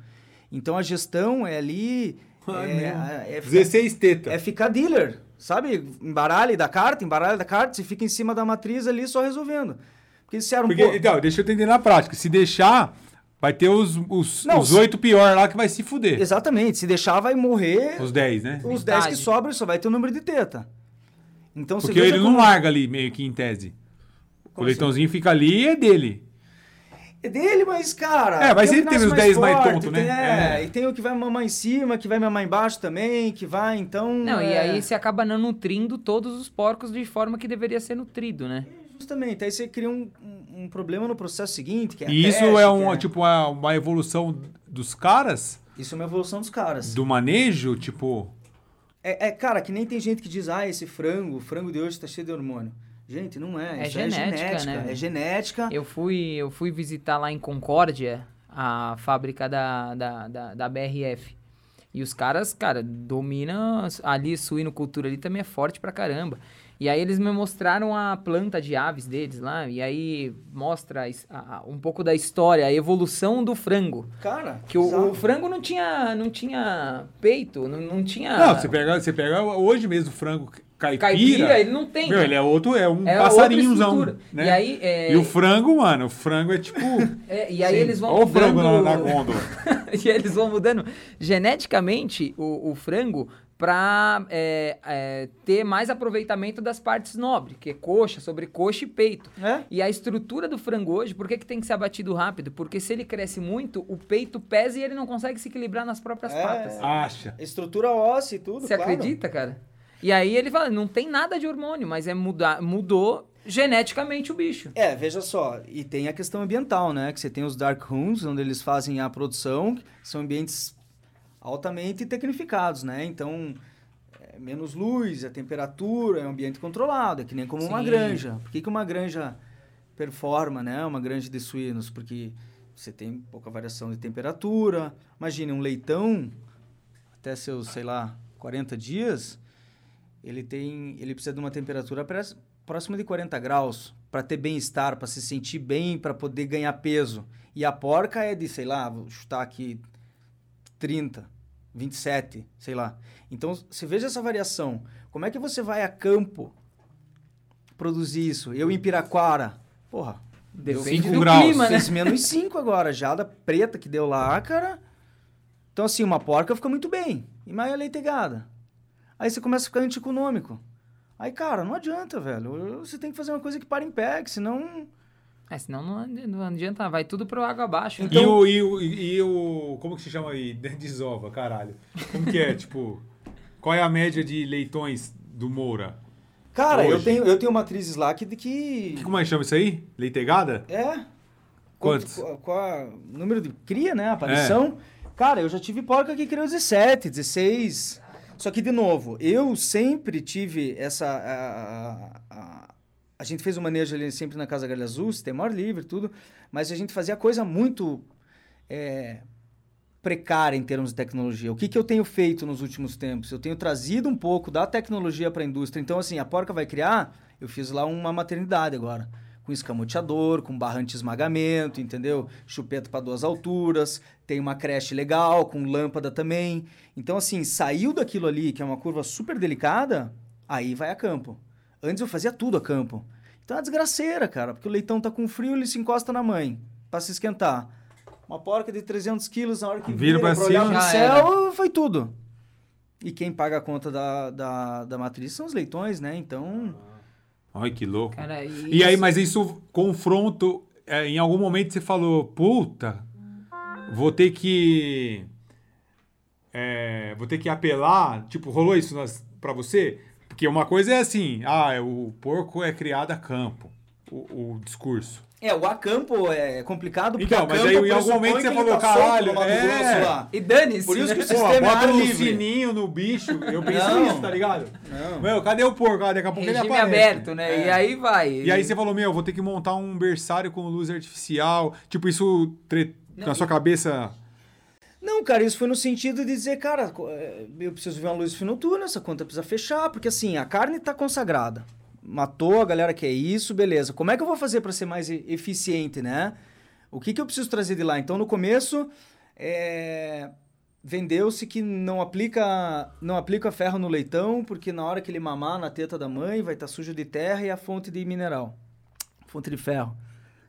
Então a gestão é ali... Ai, é, meu. é, é, 16 teta. é ficar dealer, sabe? Embaralhe da carta, embaralhe da carta, você fica em cima da matriz ali só resolvendo. Porque se era um Porque, pouco... então, deixa eu entender na prática. Se deixar, vai ter os, os, Não, os se- 8 pior lá que vai se fuder. Exatamente, se deixar vai morrer Os 10, né? os 10 que Metade. sobram só vai ter o número de teta. Então você Porque veja ele não como- larga ali, meio que em tese. O Como leitãozinho fica ali e é dele. É dele, mas, cara. É, mas tem o sempre que teve nasce os 10 mais forte, tonto, né? tem- É, É. e tem o que vai mamar em cima, que vai mamar embaixo também, que vai, então. Não, e é, aí você acaba não nutrindo todos os porcos de forma que deveria ser nutrido, né? Justamente, aí você cria um, um- um problema no processo seguinte, que é a E isso creche, é que uma, tipo, uma, uma evolução dos caras, Isso é uma evolução dos caras. do manejo, tipo. É, é, cara, que nem tem gente que diz, ah, esse frango, o frango de hoje tá cheio de hormônio. Gente, não é. É isso genética, é genética. né? É genética. Eu fui, eu fui visitar lá em Concórdia a fábrica da, da, da, da BRF. E os caras, cara, dominam ali, suinocultura ali também é forte pra caramba. E aí eles me mostraram a planta de aves deles lá, e aí mostra a a- um pouco da história, a evolução do frango. Cara, Que o, o frango não tinha, não tinha peito, não, não tinha... Não, você pega, você pega hoje mesmo o frango caipira, Caipira, ele não tem. Meu, ele é outro, é um É passarinhozão. Né? E aí, é, E o frango, mano, o frango é tipo. é, e aí Sim. eles vão Olha o frango mudando- na, na gôndola. e eles vão mudando geneticamente o, o frango para ter mais aproveitamento das partes nobres, que é coxa, sobrecoxa e peito. É? E a estrutura do frango hoje, por que, que tem que ser abatido rápido? Porque se ele cresce muito, o peito pesa e ele não consegue se equilibrar nas próprias É. patas. Acha. Estrutura óssea e tudo, Você claro. acredita, cara? E aí ele fala, não tem nada de hormônio, mas é mudar, mudou geneticamente o bicho. É, veja só, e tem a questão ambiental, né? Que você tem os dark rooms, onde eles fazem a produção, são ambientes altamente tecnificados, né? Então, é menos luz, a temperatura, é um ambiente controlado, é que nem como uma Sim. granja. Por que, que uma granja performa, né? Uma granja de suínos? Porque você tem pouca variação de temperatura. Imagine, um leitão, até seus, sei lá, 40 dias, ele tem, ele precisa de uma temperatura próxima de 40 graus para ter bem-estar, para se sentir bem, para poder ganhar peso. E a porca é de, sei lá, vou chutar aqui 30, 27, sei lá. Então, você veja essa variação. Como é que você vai a campo produzir isso? Eu em Piraquara, porra, deu Depende cinco do graus. clima, né? fez menos 5 agora, jada preta que deu lá, cara. Então, assim, uma porca fica muito bem. E mais a leitegada. Aí você começa a ficar antieconômico. Aí, cara, não adianta, velho. Você tem que fazer uma coisa que para em pé, que senão. É, senão não, adi- não adianta, vai tudo pro água abaixo. né? e, o, e, o, e o. Como que se chama aí? Desova, caralho. Como que é? tipo. Qual é a média de leitões do Moura? Cara, eu tenho, eu tenho matrizes lá que. de que Como é que chama isso aí? Leitegada? é. Quantos? Qual, qual o número de cria, né? Aparição. Cara, eu já tive porca que criou 17, 16. Só que, de novo, eu sempre tive essa. A, a, a, gente fez o manejo ali sempre na Casa Galha Azul, sistema ar livre, tudo. Mas a gente fazia coisa muito é, precária em termos de tecnologia. O que, que eu tenho feito nos últimos tempos? Eu tenho trazido um pouco da tecnologia para a indústria. Então, assim, a porca vai criar. Eu fiz lá uma maternidade agora. Com escamoteador, com barra anti-esmagamento, entendeu? Chupeta para duas alturas. Tem uma creche legal, com lâmpada também. Então, assim, saiu daquilo ali, que é uma curva super delicada, aí vai a campo. Antes eu fazia tudo a campo. Então é uma desgraceira, cara, porque o leitão tá com frio, ele se encosta na mãe para se esquentar. Uma porca de 300 quilos, na hora que Vira vira, pra pra olhar cima. pro Já céu, foi tudo. E quem paga a conta da, da, da matriz são os leitões, né? Então, Ai, que louco. Cara, E aí, mas isso, confronto, é, em algum momento você falou, puta, vou ter que. é, vou ter que apelar. Tipo, rolou isso nas, pra você? Porque uma coisa é assim, ah, o porco é criado a campo, o, o discurso. É, o acampo é complicado porque Então, mas campo aí em algum momento você falou, tá caralho, é. Lá. E dane-se, Por isso que né? o Pô, sistema é bota ar um livre. sininho no bicho, eu pensei Não. isso, tá ligado? Não. Meu, cadê o porco? Ah, daqui a pouco ele Regime aparece. aberto, né? E aí vai. E aí você falou, meu, vou ter que montar um berçário com luz artificial. Tipo, isso tre- na sua cabeça. Não, cara, isso foi no sentido de dizer, cara, é, eu preciso ver uma luz fino túnel, essa conta precisa fechar, porque assim, a carne tá consagrada. Matou, a galera quer isso, beleza. Como é que eu vou fazer para ser mais eficiente, né? O que, que eu preciso trazer de lá? Então, no começo, é, vendeu-se que não aplica, não aplica ferro no leitão, porque na hora que ele mamar na teta da mãe, vai estar sujo de terra e a fonte de mineral, fonte de ferro.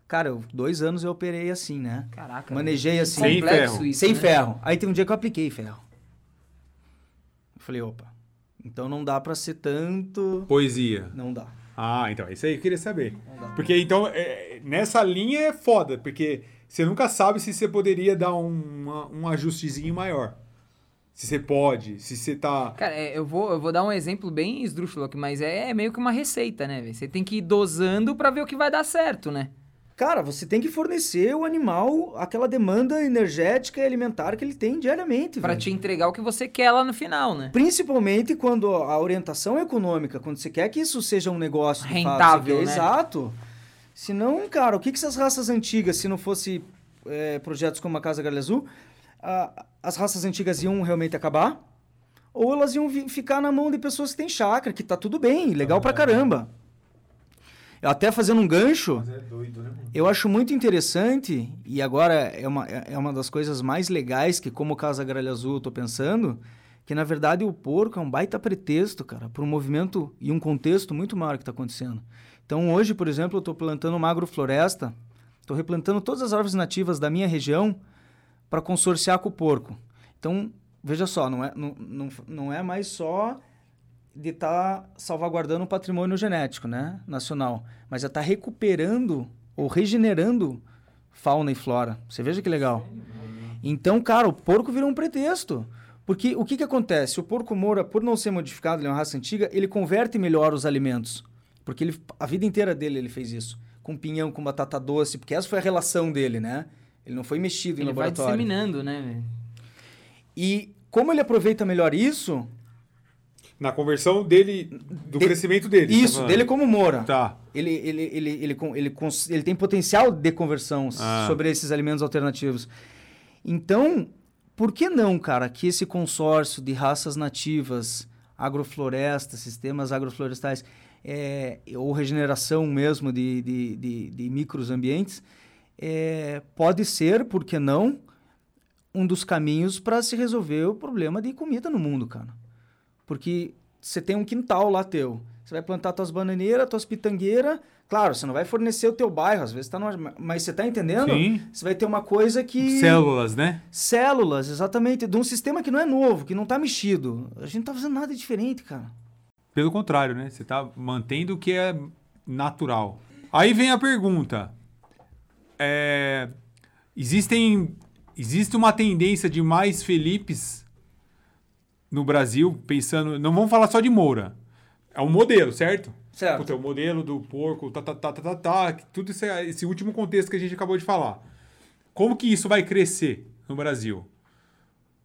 Cara, eu, dois anos eu operei assim, né? Caraca. Manejei assim. Sem ferro. isso, Sem né? ferro. Aí tem um dia que eu apliquei ferro. Eu falei, opa, então não dá pra ser tanto. Poesia. Não dá. Ah, então, isso aí eu queria saber. Não dá. Porque então, é, nessa linha é foda, porque você nunca sabe se você poderia dar um, um ajustezinho maior. Se você pode, se você tá. Cara, é, eu vou, eu vou dar um exemplo bem esdrúxulo aqui, mas é, meio que uma receita, né? velho? Você tem que ir dosando pra ver o que vai dar certo, né? Cara, você tem que fornecer o animal aquela demanda energética e alimentar que ele tem diariamente. Pra velho. te entregar o que você quer lá no final, né? Principalmente quando a orientação é econômica, quando você quer que isso seja um negócio Rentável, quer- né? Exato. Senão, cara, o que, que essas raças antigas, se não fosse é, projetos como a Casa Galha Azul, a- as raças antigas iam realmente acabar? Ou elas iam ficar na mão de pessoas que têm chácara, que tá tudo bem, legal pra caramba. Até fazendo um gancho, é doido, né? eu acho muito interessante, e agora é uma, é uma das coisas mais legais que, como Casa Gralha Azul, eu tô pensando, que na verdade o porco é um baita pretexto, cara, para um movimento e um contexto muito maior que está acontecendo. Então hoje, por exemplo, eu estou plantando uma agrofloresta, estou replantando todas as árvores nativas da minha região para consorciar com o porco. Então, veja só, não é, não, não, não é mais só de estar tá salvaguardando o patrimônio genético né, nacional, mas é estar tá recuperando ou regenerando fauna e flora. Você veja que legal. Então, cara, o porco virou um pretexto. Porque o que, que acontece? O porco moura, por não ser modificado, ele é uma raça antiga, ele converte melhor os alimentos. Porque ele, a vida inteira dele ele fez isso. Com pinhão, com batata doce, porque essa foi a relação dele, né? Ele não foi mexido ele em laboratório. Ele vai disseminando, né? E como ele aproveita melhor isso... Na conversão dele, do de, crescimento dele. Isso, tá dele como Moura. Tá. Ele, ele, ele, ele, ele, ele, tem potencial de conversão ah. sobre esses alimentos alternativos. Então, por que não, cara, que esse consórcio de raças nativas, agroflorestas, sistemas agroflorestais, é, ou regeneração mesmo de, de, de, de microambientes, é, pode ser, por que não, um dos caminhos para se resolver o problema de comida no mundo, cara. Porque você tem um quintal lá teu, você vai plantar tuas bananeiras, tuas pitangueiras, Claro, você não vai fornecer o teu bairro, às vezes está numa... Mas você está entendendo? Sim. Você vai ter uma coisa que... Células, né? Células, exatamente. De um sistema que não é novo, que não está mexido. A gente não está fazendo nada diferente, cara. Pelo contrário, né? Você está mantendo o que é natural. Aí vem a pergunta. É... Existem... Existe uma tendência de mais Felipes no Brasil, pensando... Não vamos falar só de Moura. É um modelo, certo? Certo. Puta, o modelo do porco, tá, tá, tá, tá, tá, tá tudo esse, esse último contexto que a gente acabou de falar. Como que isso vai crescer no Brasil?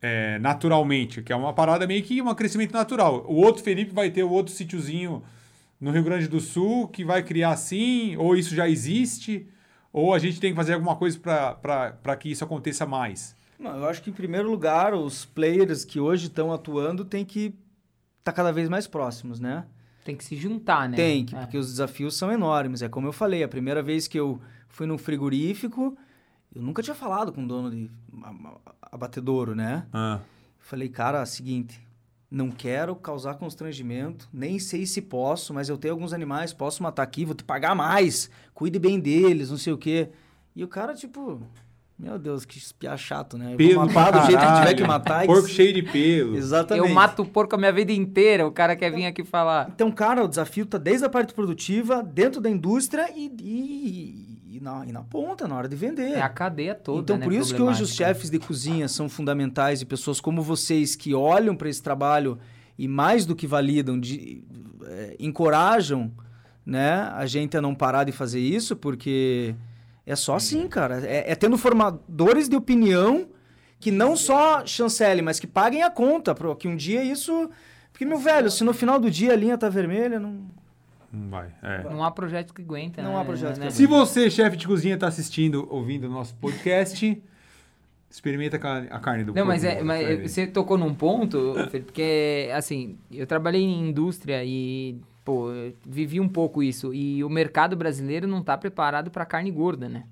É, naturalmente, que é uma parada meio que um crescimento natural. O outro Felipe vai ter o outro sítiozinho no Rio Grande do Sul que vai criar assim, ou isso já existe, ou a gente tem que fazer alguma coisa para que isso aconteça mais? Não, eu acho que, em primeiro lugar, os players que hoje estão atuando têm que estar tá cada vez mais próximos, né? Tem que se juntar, né? Tem, que, é. porque os desafios são enormes. É como eu falei, a primeira vez que eu fui num frigorífico, eu nunca tinha falado com o dono de abatedouro, né? Ah. Falei, cara, seguinte, não quero causar constrangimento, nem sei se posso, mas eu tenho alguns animais, posso matar aqui, vou te pagar mais, cuide bem deles, não sei o quê. E o cara, tipo, meu Deus, que espiar chato, né? Pelo vou matar do jeito que tiver que matar. Porco cheio de pelo. Exatamente. Eu mato o porco a minha vida inteira, o cara quer vir aqui falar. Então, cara, o desafio tá desde a parte produtiva, dentro da indústria e, e, e, na, e na ponta, na hora de vender. É a cadeia toda, Então, né, por isso que hoje os chefes de cozinha são fundamentais e pessoas como vocês que olham para esse trabalho e mais do que validam, de, é, encorajam né, a gente a não parar de fazer isso, porque... É só assim, cara. É, é, tendo formadores de opinião que não só chancele, mas que paguem a conta. Pro, que um dia isso. Porque, meu velho, se no final do dia a linha tá vermelha, não. Não vai. É. Não há projeto que aguenta. Não né? há projeto né? que Se você, chefe de cozinha, tá assistindo, ouvindo o nosso podcast. Experimenta a carne do Não, mas, é, mas você tocou num ponto, porque, assim, eu trabalhei em indústria e pô, vivi um pouco isso. E o mercado brasileiro não está preparado para carne gorda, né?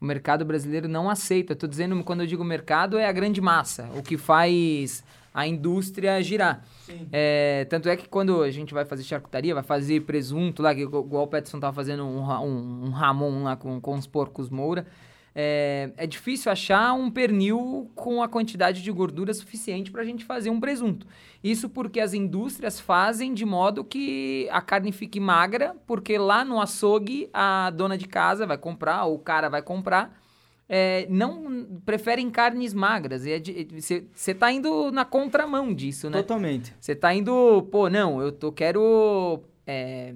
O mercado brasileiro não aceita. Estou dizendo, quando eu digo mercado, é a grande massa, o que faz a indústria girar. É, tanto é que quando a gente vai fazer charcutaria, vai fazer presunto lá, que igual o Peterson estava fazendo um, um, um Ramon lá com, com os porcos Moura, é, é difícil achar um pernil com a quantidade de gordura suficiente para a gente fazer um presunto. Isso porque as indústrias fazem de modo que a carne fique magra, porque lá no açougue a dona de casa vai comprar, ou o cara vai comprar, é, não preferem carnes magras. Você está indo na contramão disso, né? Totalmente. Você está indo, pô, não, eu tô, quero é,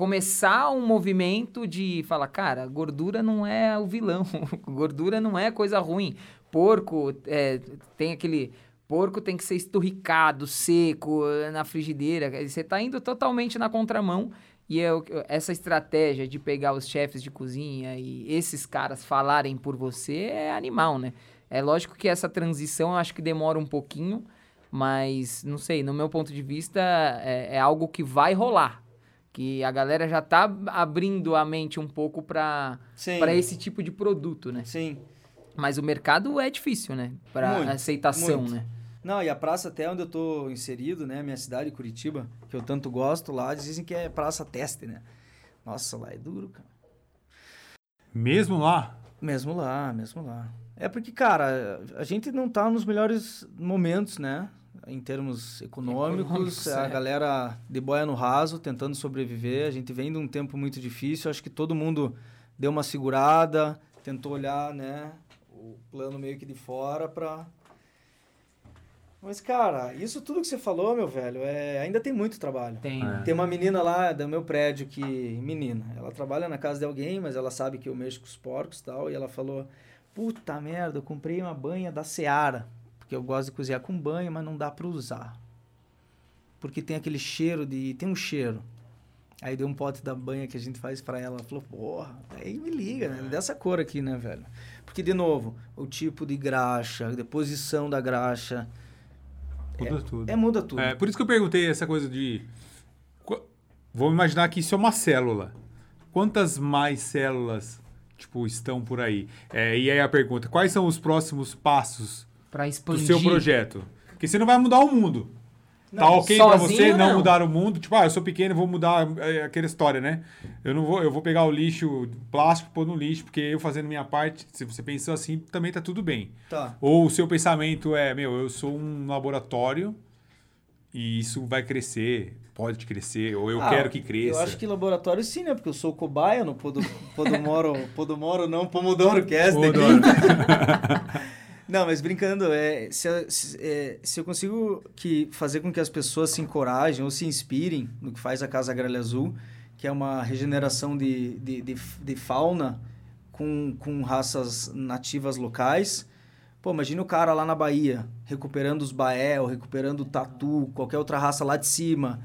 começar um movimento de falar, cara, gordura não é o vilão, gordura não é coisa ruim. Porco é, tem aquele. Porco tem que ser esturricado, seco, na frigideira. Você está indo totalmente na contramão. E eu, essa estratégia de pegar os chefes de cozinha e esses caras falarem por você é animal, né? É lógico que essa transição eu acho que demora um pouquinho, mas não sei, no meu ponto de vista é, é algo que vai rolar que a galera já tá abrindo a mente um pouco para esse tipo de produto, né? Sim. Mas o mercado é difícil, né? Para aceitação, muito. né? Não, e a praça até onde eu tô inserido, né? Minha cidade, Curitiba, que eu tanto gosto lá, dizem que é praça teste, né? Nossa, lá é duro, cara. Mesmo lá? Mesmo lá, mesmo lá. É porque, cara, a gente não tá nos melhores momentos, né? Em termos econômicos, Econômicos, a é. galera de boia no raso, tentando sobreviver. A gente vem de um tempo muito difícil. Acho que todo mundo deu uma segurada, tentou olhar, né? O plano meio que de fora pra. Mas, cara, isso tudo que você falou, meu velho, é... ainda tem muito trabalho. Tem. É. Tem uma menina lá do meu prédio que. Menina, ela trabalha na casa de alguém, mas ela sabe que eu mexo com os porcos e tal. E ela falou: Puta merda, eu comprei uma banha da Seara. Porque eu gosto de cozinhar com banho, mas não dá pra usar. Porque tem aquele cheiro de. Tem um cheiro. Aí deu um pote da banha que a gente faz pra ela. Ela falou, porra, aí me liga, né? Dessa cor aqui, né, velho? Porque, de novo, o tipo de graxa, a deposição da graxa. Muda tudo. É, muda tudo. É, por isso que eu perguntei essa coisa de. Vamos imaginar que isso é uma célula. Quantas mais células, tipo, estão por aí? É, e aí a pergunta: quais são os próximos passos Pra do expandir. seu projeto? Porque você não vai mudar o mundo. tá ok pra você não, não. mudar o mundo? Tipo, ah, eu sou pequeno, vou mudar é, aquela história, né? Eu não vou, eu vou pegar o lixo plástico e pôr no lixo, porque eu fazendo minha parte, se você pensou assim, também tá tudo bem. Tá. Ou o seu pensamento é, meu, eu sou um laboratório e isso vai crescer, pode crescer, ou eu Ah, quero que cresça. Eu acho que laboratório sim, né? Porque eu sou cobaia no Podo, Podomoro, Podomoro não, Pomodoro Cast. Pomodoro. Não, mas brincando, é, se, é, se eu consigo que fazer com que as pessoas se encorajem ou se inspirem no que faz a Casa Gralha Azul, que é uma regeneração de, de, de, de fauna com, com raças nativas locais. Pô, imagina o cara lá na Bahia, recuperando os baé, ou recuperando o tatu, qualquer outra raça lá de cima,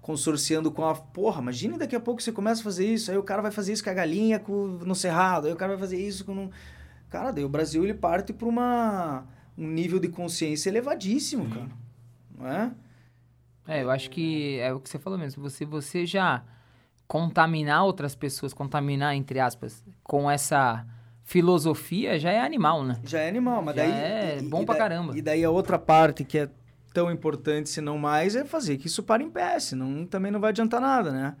consorciando com a... Porra, imagine daqui a pouco você começa a fazer isso, aí o cara vai fazer isso com a galinha com, no cerrado, aí o cara vai fazer isso com... Cara, daí o Brasil ele parte para uma um nível de consciência elevadíssimo, cara. Não é? É, eu acho que é o que você falou mesmo. Você, você já contaminar outras pessoas, contaminar, entre aspas, com essa filosofia, já é animal, né? Já é animal, mas Já daí é bom pra daí- caramba. E daí a outra parte que é tão importante, se não mais, é fazer que isso pare em pé, senão também não vai adiantar nada, né?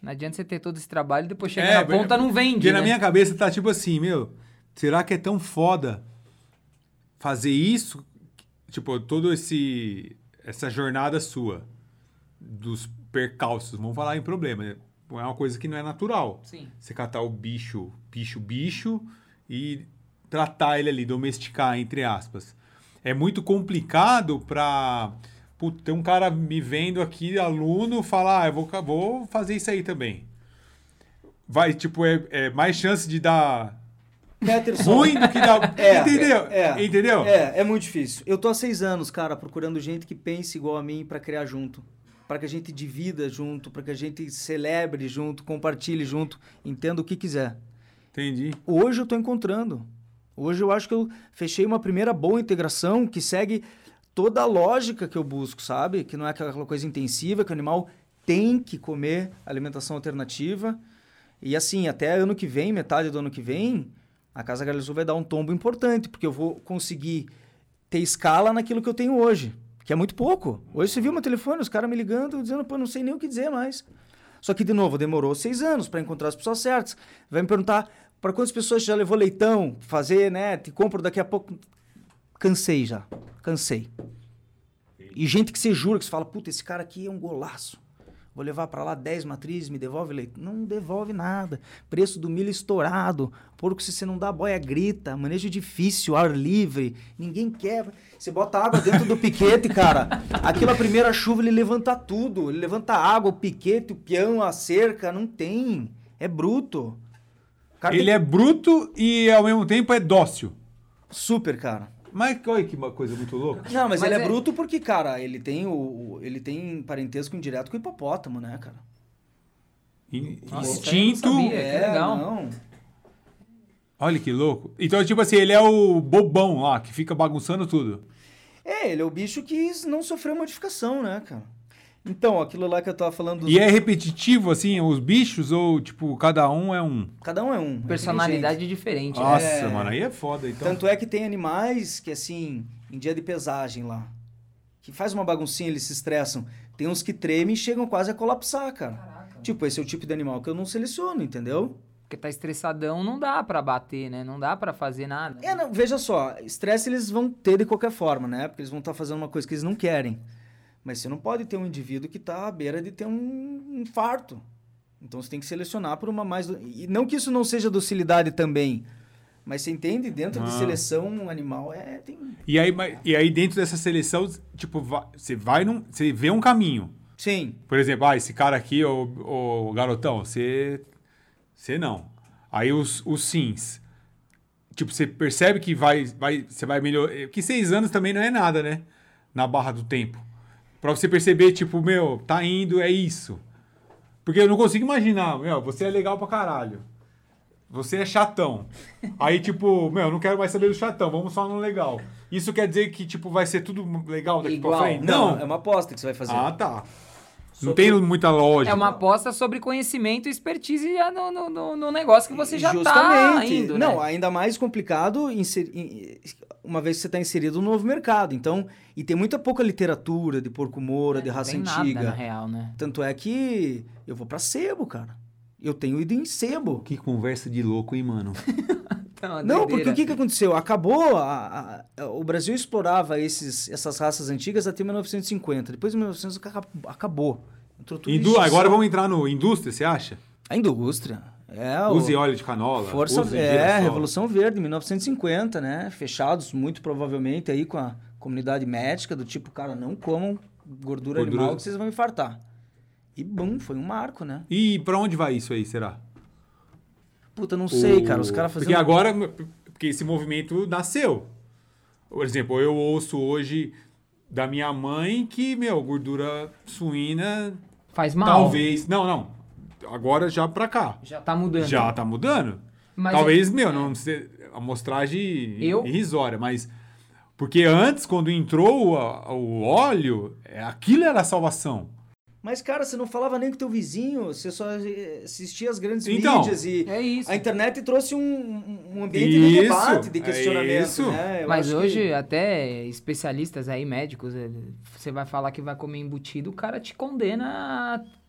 Não adianta você ter todo esse trabalho e depois chegar É, na ponta não vende, Porque né? na minha cabeça tá tipo assim, meu, será que é tão foda fazer isso? Tipo, todo esse essa jornada sua dos percalços, vamos falar em problema, né? É uma coisa que não é natural. Sim. Você catar o bicho, bicho, bicho e tratar ele ali, domesticar, entre aspas. É muito complicado pra. Putz, tem um cara me vendo aqui, aluno, falar, ah, eu vou, vou fazer isso aí também. Vai, tipo, é, é mais chance de dar Peterson. ruim que dar. É, entendeu? é, entendeu? É, é muito difícil. Eu tô há seis anos, cara, procurando gente que pense igual a mim pra criar junto. Pra que a gente divida junto, pra que a gente celebre junto, compartilhe junto, entenda o que quiser. Entendi. Hoje eu tô encontrando. Hoje eu acho que eu fechei uma primeira boa integração que segue toda a lógica que eu busco, sabe? Que não é aquela coisa intensiva, que o animal tem que comer alimentação alternativa. E assim, até ano que vem, metade do ano que vem, a Casa Galileu vai dar um tombo importante, porque eu vou conseguir ter escala naquilo que eu tenho hoje, que é muito pouco. Hoje você viu meu telefone, os caras me ligando, dizendo, pô, não sei nem o que dizer mais. Só que, de novo, demorou seis anos para encontrar as pessoas certas. Vai me perguntar para quantas pessoas já levou leitão, fazer, né? Te compro daqui a pouco. Cansei já. Cansei. E gente que você jura, que você fala, puta, esse cara aqui é um golaço. Vou levar para lá 10 matrizes, me devolve leite. Não devolve nada. Preço do milho estourado. Porco, se você não dá boia, grita. Manejo difícil, ar livre. Ninguém quer. Você bota água dentro do piquete, cara. Aquilo, a primeira chuva, ele levanta tudo. Ele levanta a água, o piquete, o peão, a cerca. Não tem. É bruto. Cara, Ele tem- é bruto e ao mesmo tempo é dócil. Super, cara. Mas olha que uma coisa muito louca. Não, mas, Mas ele é... é- bruto porque, cara, ele tem o, o- ele tem parentesco indireto com o hipopótamo, né, cara? In- Nossa, Instinto. sabia. É, que legal. não. Olha que louco. Então, tipo assim, ele é o bobão lá, que fica bagunçando tudo. É, ele é o bicho que não sofreu modificação, né, cara? Então, aquilo lá que eu tava falando. E é repetitivo, assim, os bichos, ou, tipo, cada um é um? Cada um é um. é Personalidade diferente, né? Nossa, É. mano, aí é foda, então. Tanto é que tem animais que, assim, em dia de pesagem lá, que faz uma baguncinha, eles se estressam. Tem uns que tremem e chegam quase a colapsar, cara. Caraca. Tipo, esse é o tipo de animal que eu não seleciono, entendeu? Porque tá estressadão, não dá pra bater, né? Não dá pra fazer nada. É, não, veja só, estresse eles vão ter de qualquer forma, né? Porque eles vão estar fazendo uma coisa que eles não querem. Mas você não pode ter um indivíduo que está à beira de ter um infarto. Então você tem que selecionar por uma mais. E não que isso não seja docilidade também. Mas você entende? Dentro Ah. de seleção, um animal é. Tem... E aí, e aí dentro dessa seleção, tipo, você vai num. Você vê um caminho. Sim. Por exemplo, ah, esse cara aqui, o, o garotão, você. Você não. Aí os, os sims. Tipo, você percebe que vai, vai, você vai melhorar. Que seis anos também não é nada, né? Na barra do tempo. Pra você perceber, tipo, meu, tá indo, é isso. Porque eu não consigo imaginar, meu, você é legal pra caralho. Você é chatão. Aí, tipo, meu, eu não quero mais saber do chatão, vamos só no legal. Isso quer dizer que, tipo, vai ser tudo legal daqui Igual. pra frente? Não, é uma aposta que você vai fazer. Ah, tá. Não tem muita lógica. É uma aposta sobre conhecimento e expertise já no, no, no- no negócio que você já tá Justamente. indo, Não, né? ainda mais complicado uma vez que você está inserido no novo mercado. Então, e tem muita pouca literatura de porco moura, de Não raça tem antiga. Nada, na real, né? Tanto é que eu vou pra sebo, cara. Eu tenho ido em sebo. Que conversa de louco, hein, mano? Então, a Não, porque o que, que aconteceu? Acabou. a- a- o Brasil explorava esses, essas raças antigas até 1950. Depois de 1950 aca- acabou. Entrou tudo Indu-. Agora vamos entrar no indústria, você acha? A indústria. É, o- Use óleo de canola. Força use é, girassol. Revolução Verde, 1950, né? Fechados muito provavelmente aí com a comunidade médica, do tipo, cara, não comam gordura, Gordura. animal que vocês vão infartar. E bum, foi um marco, né? E pra onde vai isso aí, será? Puta, não sei, O- cara. Os caras fazendo. Porque agora, porque esse movimento nasceu. Por exemplo, eu ouço hoje da minha mãe que, meu, gordura suína, Faz mal. talvez... Não, não. Agora já pra cá. Já tá mudando. Já tá mudando. Mas Talvez, é- meu, não sei, amostragem Eu- irrisória, mas... Porque antes, quando entrou o, o óleo, é, aquilo era a salvação. Mas, cara, você não falava nem com teu vizinho, você só assistia as grandes Então, mídias e. É isso. A internet trouxe um, um ambiente de Isso, debate, de é questionamento. isso. Né? Mas acho que- hoje, até especialistas aí, médicos, eh, você vai falar que vai comer embutido, o cara te condena a...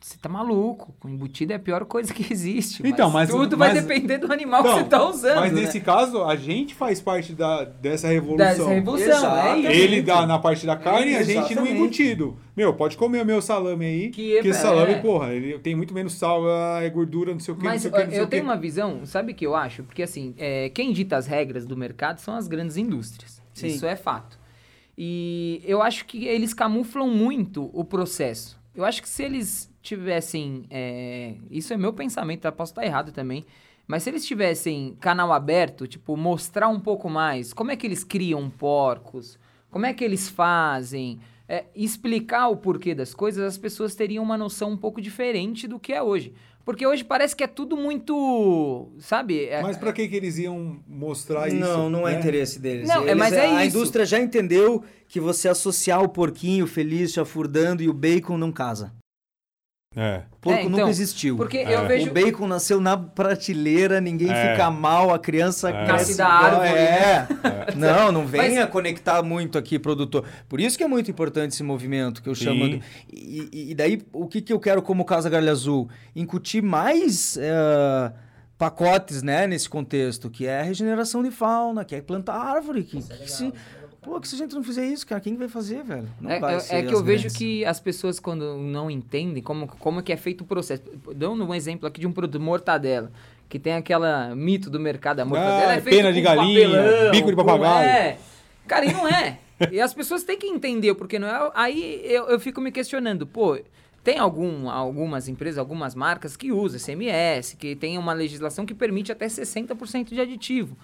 Você tá maluco. O embutido é a pior coisa que existe. Então, mas- Tudo vai mas- depender do animal que você tá usando. Mas né? nesse caso, a gente faz parte da, dessa revolução. Dessa revolução, é Exatamente. isso. Ele dá na parte da carne e a gente no embutido. Meu, pode comer o meu salame aí. Que Que, é- salame, é. porra, ele tem muito menos sal, ah, é gordura, não sei o que, Mas não sei o que, não sei eu o tenho uma visão, sabe o que eu acho? Porque assim, é, quem dita as regras do mercado são as grandes indústrias. Sim. Isso é fato. E eu acho que eles camuflam muito o processo. Eu acho que se eles tivessem. é, isso é meu pensamento, tá? posso estar errado também. Mas se eles tivessem canal aberto, tipo, mostrar um pouco mais como é que eles criam porcos, como é que eles fazem, é, explicar o porquê das coisas, as pessoas teriam uma noção um pouco diferente do que é hoje. Porque hoje parece que é tudo muito. Sabe? É- Mas pra que, que eles iam mostrar isso? Não, não é né? interesse deles. Não, é, Eles- mas é a isso. indústria já entendeu que você associar o porquinho feliz, chafurdando e o bacon não casa. É. Porco É, então, nunca existiu. Porque É. eu vejo. O bacon nasceu na prateleira, ninguém É. fica mal, a criança É. cresce Nasce da árvore, É. Não, não venha Mas- conectar muito aqui, produtor. Por isso que é muito importante esse movimento que eu Sim. chamo. de- E, e- daí, o que, que eu quero como Casa Galha Azul? Incutir mais eh, pacotes né, nesse contexto, que é a regeneração de fauna, que é plantar árvore. Que, que se, pô, que se a gente não fizer isso, cara, quem vai fazer, velho? Não É, vai é- ser é que eu vejo grandes. que as pessoas, quando não entendem como, como é que é feito o processo. Dando um exemplo aqui de um produto, mortadela. Que tem aquela mito do mercado da mortadela. Ah, é pena de galinha, papelão, bico de papagaio. É. Cara, e não é. e as pessoas têm que entender o porquê não é. Aí eu, eu fico me questionando, pô. Tem algum, algumas empresas, algumas marcas que usam SMS, que tem uma legislação que permite até 60% de aditivo.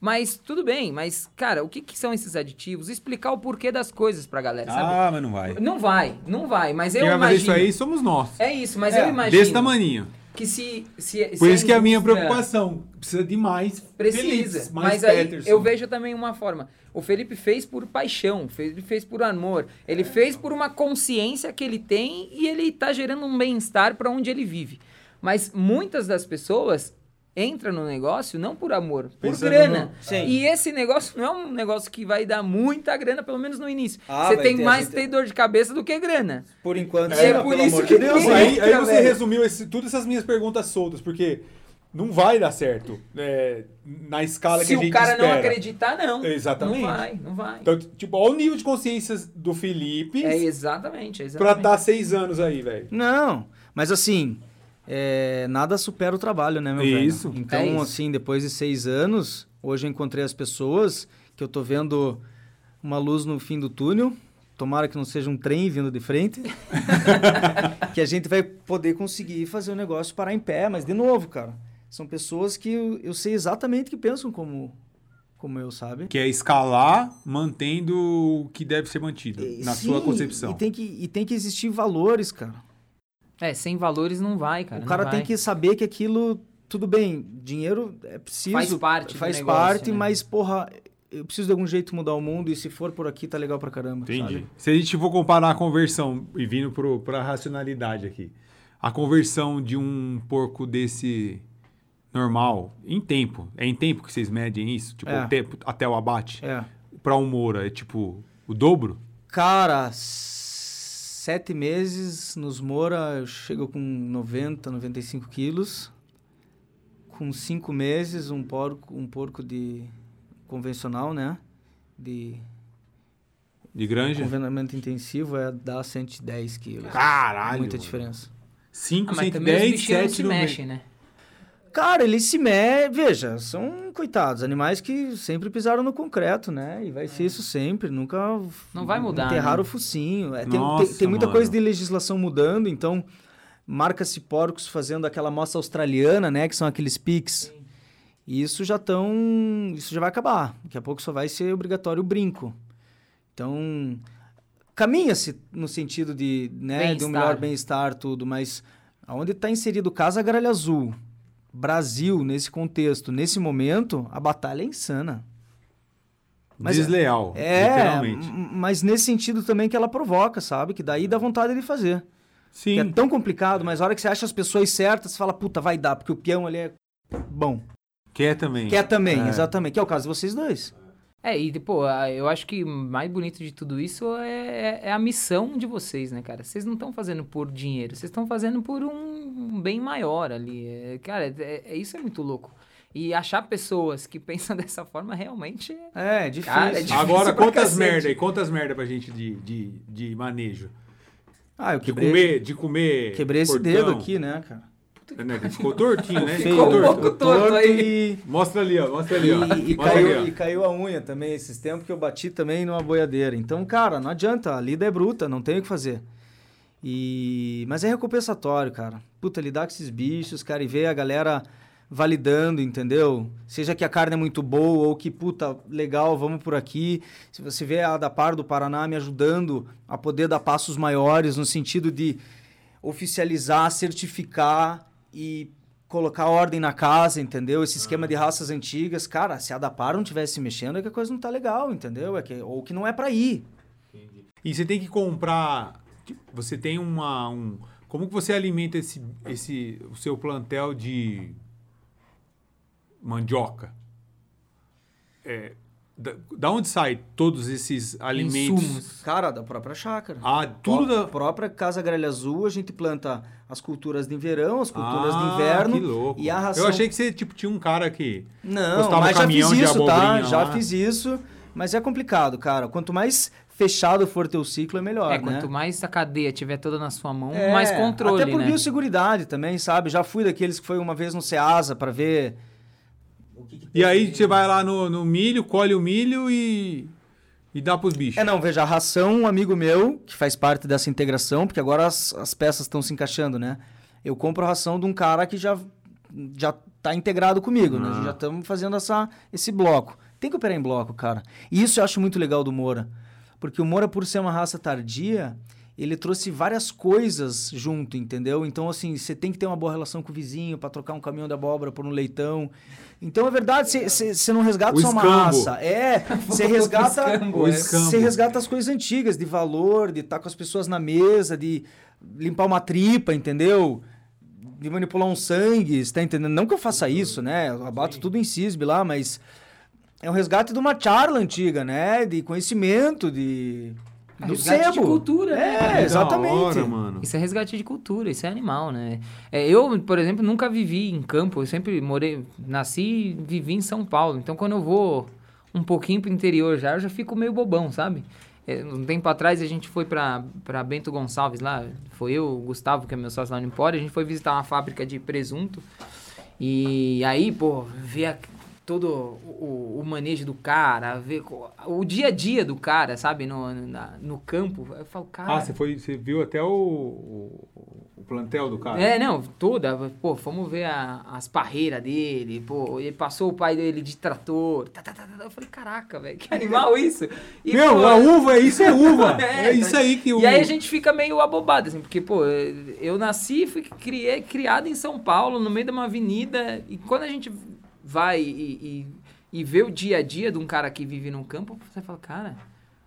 Mas tudo bem, mas, cara, o que, que são esses aditivos? Explicar o porquê das coisas pra galera, sabe? Ah, mas não vai. Não vai, não vai, mas eu Quem vai fazer imagino. isso aí somos nós. É isso, mas É, eu imagino Desse tamaninho. que se, se Por se isso que é a minha indústria preocupação. Precisa de mais Precisa, mais mas aí Peterson. eu vejo também uma forma. O Felipe fez por paixão, fe- ele fez por amor, ele fez por uma consciência que ele tem e ele tá gerando um bem-estar para onde ele vive. Mas muitas das pessoas entra no negócio não por amor, por Pensando grana. no- Sim. E esse negócio não é um negócio que vai dar muita grana, pelo menos no início. Ah, Você tem ter, mais ter. dor de cabeça do que grana. Por enquanto, É, sim, por isso amor que de Deus. aí, aí você velho. resumiu esse- todas essas minhas perguntas soltas, porque não vai dar certo é, na escala que Se a gente o cara não espera. acreditar, não. Exatamente. Não vai, não vai. Então, tipo, olha o nível de consciência do Felipe É exatamente, é pra exatamente. estar seis anos aí, velho. Não, mas assim, é, nada supera o trabalho, né, meu Isso. velho? Então, É isso. assim, depois de seis anos, hoje eu encontrei as pessoas que eu tô vendo uma luz no fim do túnel. Tomara que não seja um trem vindo de frente. que a gente vai poder conseguir fazer o negócio parar em pé. Mas, de novo, cara, são pessoas que eu, eu sei exatamente que pensam como, como eu, sabe? Que é escalar mantendo o que deve ser mantido, na Sim, sua concepção. E tem, que, e tem que existir valores, cara. É, sem valores não vai, cara. o cara não tem vai. que saber que aquilo, tudo bem, dinheiro é preciso. Faz parte do Faz negócio, parte, né? mas, porra, eu preciso de algum jeito mudar o mundo e se for por aqui, tá legal pra caramba. Entendi. sabe? Se a gente for comparar a conversão e vindo pro, pra racionalidade aqui, a conversão de um porco desse normal, em tempo, é em tempo que vocês medem isso? Tipo, É. o tempo até o abate? É. Pra um Moura, é tipo o dobro? Cara, sete meses nos Moura, eu chego com 90, 95 quilos. Com cinco meses, um porco, um porco de convencional, né? De De granja? convencionamento intensivo é dar 110 quilos. Caralho! Muita diferença. 5, Ah, mas também os 110, bichinhos não 7 se no mexem, né? Cara, eles se me... Veja, são coitados, animais que sempre pisaram no concreto, né? E vai ser isso sempre, nunca... Não vai mudar, Enterraram né? o focinho. É, tem, Nossa, tem, tem muita mano. coisa de legislação mudando, então marca-se porcos fazendo aquela moça australiana, né? Que são aqueles pics. E isso já estão... Isso já vai acabar. Daqui a pouco só vai ser obrigatório o brinco. Então... Caminha-se no sentido de, né, de um melhor bem-estar, tudo, mas aonde está inserido Casa Gralha Azul, Brasil, nesse contexto, nesse momento, a batalha é insana. Mas- Desleal, É, literalmente. mas nesse sentido também que ela provoca, sabe? Que daí dá vontade de fazer. Sim. Que é tão complicado, mas a hora que você acha as pessoas certas, você fala, puta, vai dar, porque o peão ali é bom. Quer também. Quer também, É. exatamente. Que é o caso de vocês dois. É, e pô, eu acho que o mais bonito de tudo isso é, é a missão de vocês, né, cara? Vocês não estão fazendo por dinheiro, vocês estão fazendo por um, bem maior ali. É, cara, é, é- isso é muito louco. E achar pessoas que pensam dessa forma realmente é. É, difícil. Cara, é difícil. Agora, quantas cacete. merda aí? Quantas merda pra gente de, de, de manejo? Ah, eu De quebrei, comer, de comer. quebrei esse portão. dedo aqui, né, cara? Né, que Ficou tortinho, né? Feio, Ficou um torto. pouco torto aí. e... Mostra ali, ó. Mostra ali, ó. E, e Mostra caiu, ali, ó. e caiu a unha também esses tempos que eu bati também numa boiadeira. Então, cara, não adianta, a lida é bruta, não tem o que fazer. E... Mas é recompensatório, cara. Puta, lidar com esses bichos, cara, e ver a galera validando, entendeu? Seja que a carne é muito boa ou que, puta, legal, vamos por aqui. Se você vê a da Par do Paraná me ajudando a poder dar passos maiores no sentido de oficializar, certificar e colocar ordem na casa, entendeu? Esse esquema de raças antigas, cara, se a da Par não tivesse mexendo é que a coisa não tá legal, entendeu? É que, ou que não é pra ir. E você tem que comprar. Você tem uma. Um, como que você alimenta esse, esse, o seu plantel de mandioca? É, da, da onde sai todos esses alimentos? Insumos. Cara, da própria chácara. Ah, tudo da. própria Casa Grelha Azul, a gente planta as culturas de verão, as culturas de Ah, inverno. Que louco. E a ração... Eu achei que você tipo, tinha um cara que. Não, mas já fiz de isso, tá? Já lá. fiz isso, mas é complicado, cara. Quanto mais fechado for teu ciclo, é melhor, É, né? quanto mais a cadeia tiver toda na sua mão, É, mais controle, Até por né? biosseguridade também, sabe? Já fui daqueles que foi uma vez no Ceasa pra ver... que que E aí de- você vai lá no, no milho, colhe o milho e. E dá pros bichos. É, não, veja, a ração, um amigo meu, que faz parte dessa integração, porque agora as, as peças estão se encaixando, né? Eu compro a ração de um cara que já, já tá integrado comigo, né? A gente Ah. já estamos fazendo essa, esse bloco. Tem que operar em bloco, cara. E isso eu acho muito legal do Moura. Porque o Moura, por ser uma raça tardia, ele trouxe várias coisas junto, entendeu? Então, assim, você tem que ter uma boa relação com o vizinho para trocar um caminhão de abóbora por um leitão. Então, é verdade, você não resgata O só uma escambo. raça. É, você resgata... O é. Você resgata as coisas antigas, de valor, de estar com as pessoas na mesa, de limpar uma tripa, entendeu? de manipular um sangue, você tá entendendo? Não que eu faça isso, né? Eu abato tudo em CISB lá, mas é um resgate de uma charla antiga, né? De conhecimento, de. É, Do resgate de sebo. cultura, né? É, exatamente. Hora, mano. Isso é resgate de cultura, isso é animal, né? É, eu, por exemplo, nunca vivi em campo, eu sempre morei, nasci e vivi em São Paulo. Então, quando eu vou um pouquinho pro interior já, eu já fico meio bobão, sabe? É, um tempo atrás a gente foi pra, pra Bento Gonçalves lá, foi eu, o Gustavo, que é meu sócio lá no Empório, a gente foi visitar uma fábrica de presunto. E aí, pô, ver a- todo o, o manejo do cara, ver o dia a dia do cara, sabe, no, na- no campo. Eu falo, cara. Ah, você, foi, você viu até o, o, o plantel do cara? É, não, toda. Pô, fomos ver a- as parreiras dele, pô, ele passou o pai dele de trator. tá, tá, tá, tá. Eu falei, caraca, velho, que animal isso. E, Meu, pô, a uva, isso é uva. É, é, isso aí que o. E aí a gente fica meio abobado, assim, porque, pô, eu nasci, fui criei, criado em São Paulo, no meio de uma avenida, e quando a gente vai e, e, e vê o dia a dia de um cara que vive no campo, você fala, cara,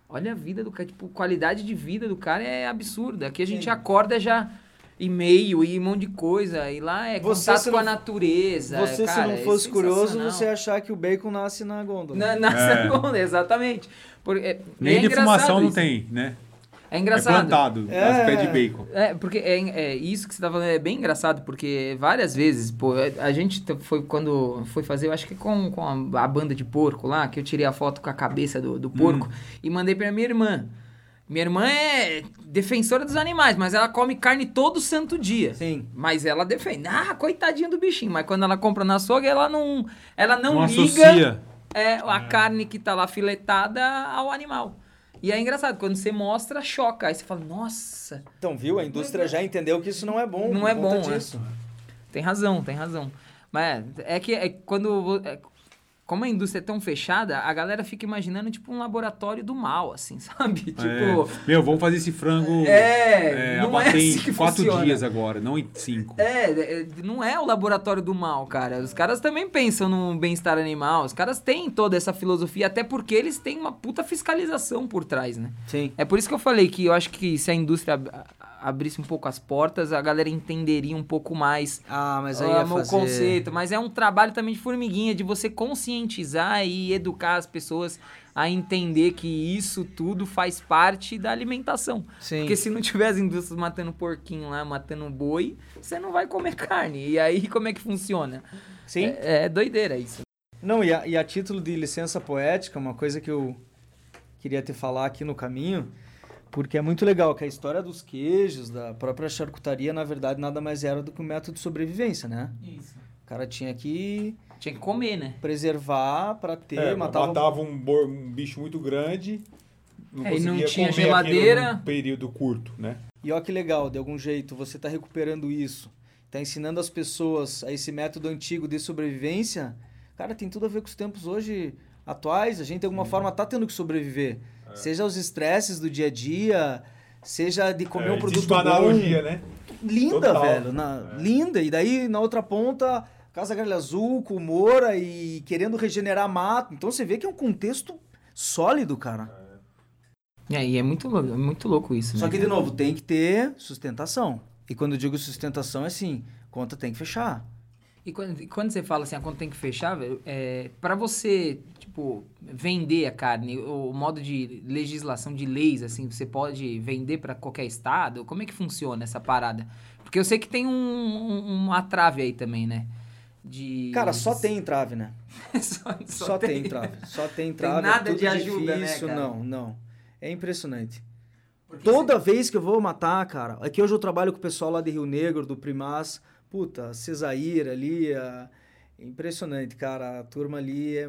olha a vida do cara, tipo, qualidade de vida do cara é absurda. Aqui a gente acorda já e-mail e um monte de coisa, e lá é Você, contato com a não- natureza. Você, cara, se não é fosse curioso, sensacional. você ia achar que o bacon nasce na gôndola. Na, na É. segunda, exatamente. Porque, é- Nem é de engraçado fumação não tem, né? É É engraçado. plantado, É. as pés de bacon. É, porque é, é isso que você tá falando é bem engraçado, porque várias vezes, pô, é, a gente foi quando foi fazer, eu acho que com, com a, a banda de porco lá, que eu tirei a foto com a cabeça do, do porco e mandei pra minha irmã. Minha irmã é defensora dos animais, mas ela come carne todo santo dia. Sim. Mas ela defende. Ah, coitadinho do bichinho. Mas quando ela compra na açougue, ela não, ela não, Não liga é, a carne que tá lá filetada ao animal. E é engraçado, quando você mostra, choca. Aí você fala, nossa, Então, viu? A indústria já entendeu que isso não é bom. Não por é conta bom, né? disso. tem razão, tem razão. Mas é, é que é quando. é- como a indústria é tão fechada, a galera fica imaginando tipo um laboratório do mal, assim, sabe? Tipo. É. Meu, vamos fazer esse frango É, não é abater assim que em quatro funciona. dias agora, não em cinco. É, é, não é o laboratório do mal, cara. Os caras também pensam no bem-estar animal. Os caras têm toda essa filosofia, até porque eles têm uma puta fiscalização por trás, né? Sim. É por isso que eu falei que eu acho que se a indústria abrisse um pouco as portas, a galera entenderia um pouco mais Ah, mas aí o fazer... conceito. Mas é um trabalho também de formiguinha, de você conscientizar e educar as pessoas a entender que isso tudo faz parte da alimentação. Sim. Porque se não tiver as indústrias matando porquinho lá, matando boi, você não vai comer carne. E aí como é que funciona? Sim. É, é doideira isso. Não, e a, e a título de licença poética, uma coisa que eu queria te falar aqui no caminho, porque é muito legal que a história dos queijos, da própria charcutaria, na verdade, nada mais era do que um método de sobrevivência, né? Isso. O cara tinha que Tinha que comer, né? preservar para ter, É, matava... matava um, bor- um bicho muito grande. Não É, e não tinha comer geladeira. num período curto, né? E olha que legal, de algum jeito você está recuperando isso, está ensinando as pessoas a esse método antigo de sobrevivência. Cara, tem tudo a ver com os tempos hoje atuais. A gente de alguma forma tá tendo que sobreviver, seja os estresses do dia a dia, seja de comer É, um produto uma bom. analogia, né? Linda, Total. velho, na- linda. E daí na outra ponta Casa Grande Azul, com Moura e querendo regenerar mato. Então você vê que é um contexto sólido, cara. É, e é muito, é muito louco isso, Só né? que, de novo, tem que ter sustentação. E quando eu digo sustentação, é assim, conta tem que fechar. E quando, e quando você fala assim, a conta tem que fechar, velho, é, para você, tipo, vender a carne, o modo de legislação de leis, assim, você pode vender para qualquer estado? Como é que funciona essa parada? Porque eu sei que tem um, um- uma trave aí também, né? De... Cara, só tem entrave, né? só, Só, tem entrave. Só tem entrave. nada é tudo de ajuda, né, difícil. cara? Não, não. É impressionante. Porque Toda vez que eu vou matar, cara. Aqui hoje eu trabalho com o pessoal lá de Rio Negro, do Primaz. Puta, Cesaíra ali. a- Impressionante, cara. A turma ali é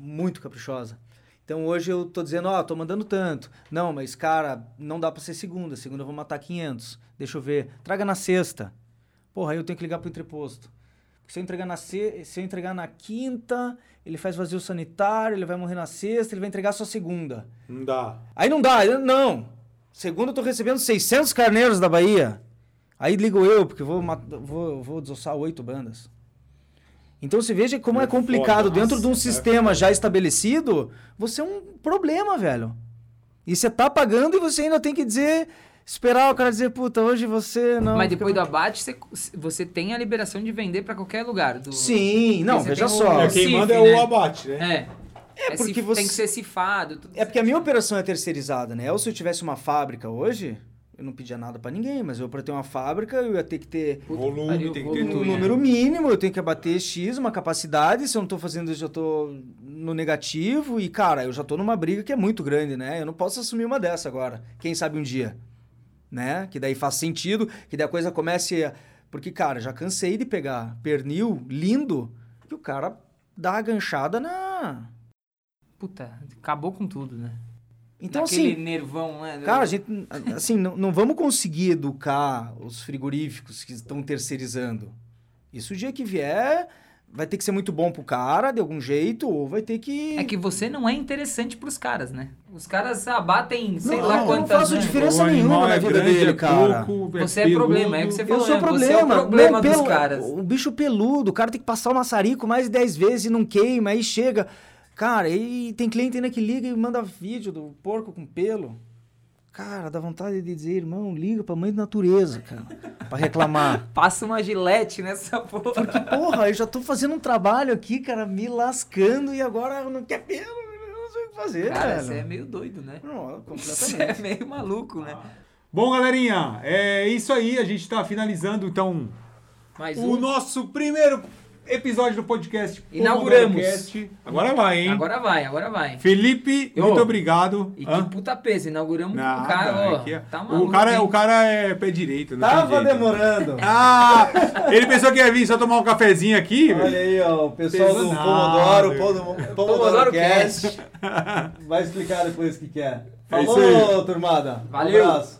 muito caprichosa. Então hoje eu tô dizendo, ó, tô mandando tanto. Não, mas cara, não dá pra ser segunda. Segunda eu vou matar 500. Deixa eu ver. Traga na sexta. Porra, aí eu tenho que ligar pro entreposto. Porque se eu entregar na, se... se eu entregar na quinta, ele faz vazio sanitário, ele vai morrer na sexta, ele vai entregar só segunda. Não dá. Aí não dá, eu- não. Segundo, eu tô recebendo 600 carneiros da Bahia. Aí ligo eu, porque eu vou, vou, vou desossar oito bandas. Então você veja como é, É complicado. foda, Dentro de um nossa, é sistema já estabelecido, você é um problema, velho. E você tá pagando e você ainda tem que dizer esperar o cara dizer, puta, hoje você não. Mas depois do abate, você, você tem a liberação de vender pra qualquer lugar. Do... Sim, não, veja tem o- só. É, quem CIF, manda é né? o abate, né? É. É, porque se- você- Tem que ser cifado. Tudo É porque a minha operação é terceirizada, né? Ou se eu tivesse uma fábrica hoje, eu não pedia nada pra ninguém, mas eu pra ter uma fábrica, eu ia ter que ter Volume, tem que ter um número mínimo, eu tenho que abater X, uma capacidade, se eu não tô fazendo isso, eu tô no negativo, e cara, eu já tô numa briga que é muito grande, né? Eu não posso assumir uma dessa agora, quem sabe um dia, né? Que daí faz sentido, que daí a coisa comece a... Porque, cara, já cansei de pegar pernil lindo, que o cara dá a ganchada na... Puta, acabou com tudo, né? Então, Naquele assim, nervão, né? Cara, a gente, assim, não, não vamos conseguir educar os frigoríficos que estão terceirizando. Isso o dia que vier vai ter que ser muito bom pro cara, de algum jeito, ou vai ter que... É que você não é interessante pros caras, né? Os caras abatem, sei Não, lá eu não quantas... faço né? diferença nenhuma na é vida grande, dele, é cara. pouco, Você é problema, é o que você Eu falou, sou o né? problema. Você é o problema Não, dos pelo- caras. O bicho peludo, o cara tem que passar o maçarico mais de 10 vezes e não queima, aí chega... Cara, e tem cliente ainda que liga e manda vídeo do porco com pelo. Cara, dá vontade de dizer, irmão, liga pra mãe da natureza, cara, pra reclamar. Passa uma gilete nessa porra. Porque, porra, eu já tô fazendo um trabalho aqui, cara, me lascando e agora não quer pelo, eu não sei o que fazer, Cara, velho. você é meio doido, né? Não, Você completamente. é meio maluco, né? Bom, galerinha, é isso aí. A gente tá finalizando, então, Mais o um. nosso primeiro episódio do podcast. Inauguramos. Podcast. Agora vai, hein? Agora vai, agora vai. Felipe, Ô, muito obrigado. E Hã? que puta peso, inauguramos Nada, o cara, ó. aqui é- Tá maluco. o, cara, hein? o cara é pé direito, não Tava jeito. demorando. Ah, ele pensou que ia vir só tomar um cafezinho aqui. Olha aí, ó, o pessoal do Pesado. Pomodoro, Pomodoro, Pomodoro Pomodoro Cast, vai explicar depois o que que é. É Falou, turmada. Valeu. Um abraço.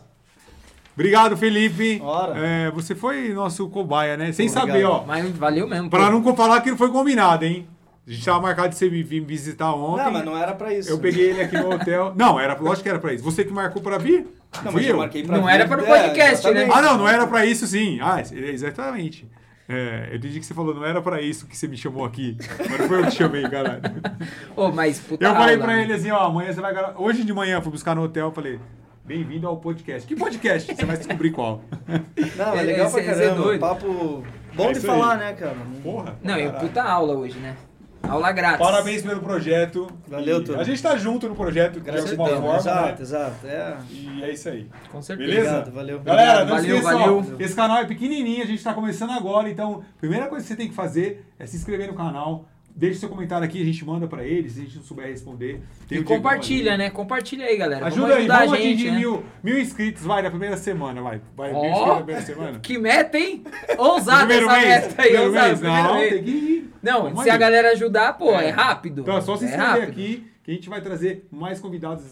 Obrigado, Felipe. Ora. É, você foi nosso cobaia, né? Sem Obrigado. saber, ó. Mas valeu mesmo. Pra pô. não falar que não foi combinado, hein? A gente tava marcado de você vir visitar ontem. Não, mas não era pra isso. Eu peguei ele aqui no hotel. Não, era, lógico que era pra isso. Você que marcou pra vir? Não, Fui mas eu eu. marquei pra Não vir. era para o É, podcast, né? exatamente. Ah, não, não era pra isso sim. Ah, exatamente. É, eu entendi que você falou, não era pra isso que você me chamou aqui. Mas foi eu que te chamei, caralho. Ô, mas puta Eu falei aula, pra né? ele assim, ó, amanhã você vai... Hoje de manhã eu fui buscar no hotel, eu falei, bem-vindo ao podcast. Que podcast? Você vai descobrir qual. Não, é É, legal pra é caramba. doido. Papo bom É de falar, aí. né, cara? Porra. Não, e puta aula hoje, né? Aula grátis. Parabéns pelo projeto. Valeu, E turma. A gente tá junto no projeto de Graças a alguma Deus. forma, Exato, né? exato. É. E é isso aí. Com certeza. Beleza? Obrigado, valeu. Galera, não Valeu, esqueça, valeu. ó, esse canal é pequenininho, a gente tá começando agora, então, a primeira coisa que você tem que fazer é se inscrever no canal, deixe seu comentário aqui, a gente manda pra eles, se a gente não souber responder. Tem E compartilha, né? Compartilha aí, galera. Ajuda aí, vamos a gente, atingir né? mil, mil inscritos, vai, na primeira semana, vai. Vai, mil Ó. inscritos na primeira semana. Que meta, hein? Ousada primeiro essa mês, meta aí, primeiro ousada. mês, primeiro não, mês. tem que ir. Não, Vamos se a aí. galera ajudar, pô, é, rápido. Então é só se é inscrever aqui, que a gente vai trazer mais convidados.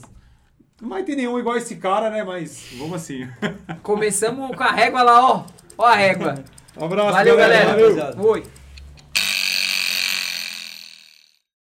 Não vai ter nenhum igual esse cara, né, mas vamos assim. Começamos com a régua lá, ó. Ó a régua. Um abraço, Valeu, galera. Valeu. rapaziada. Fui.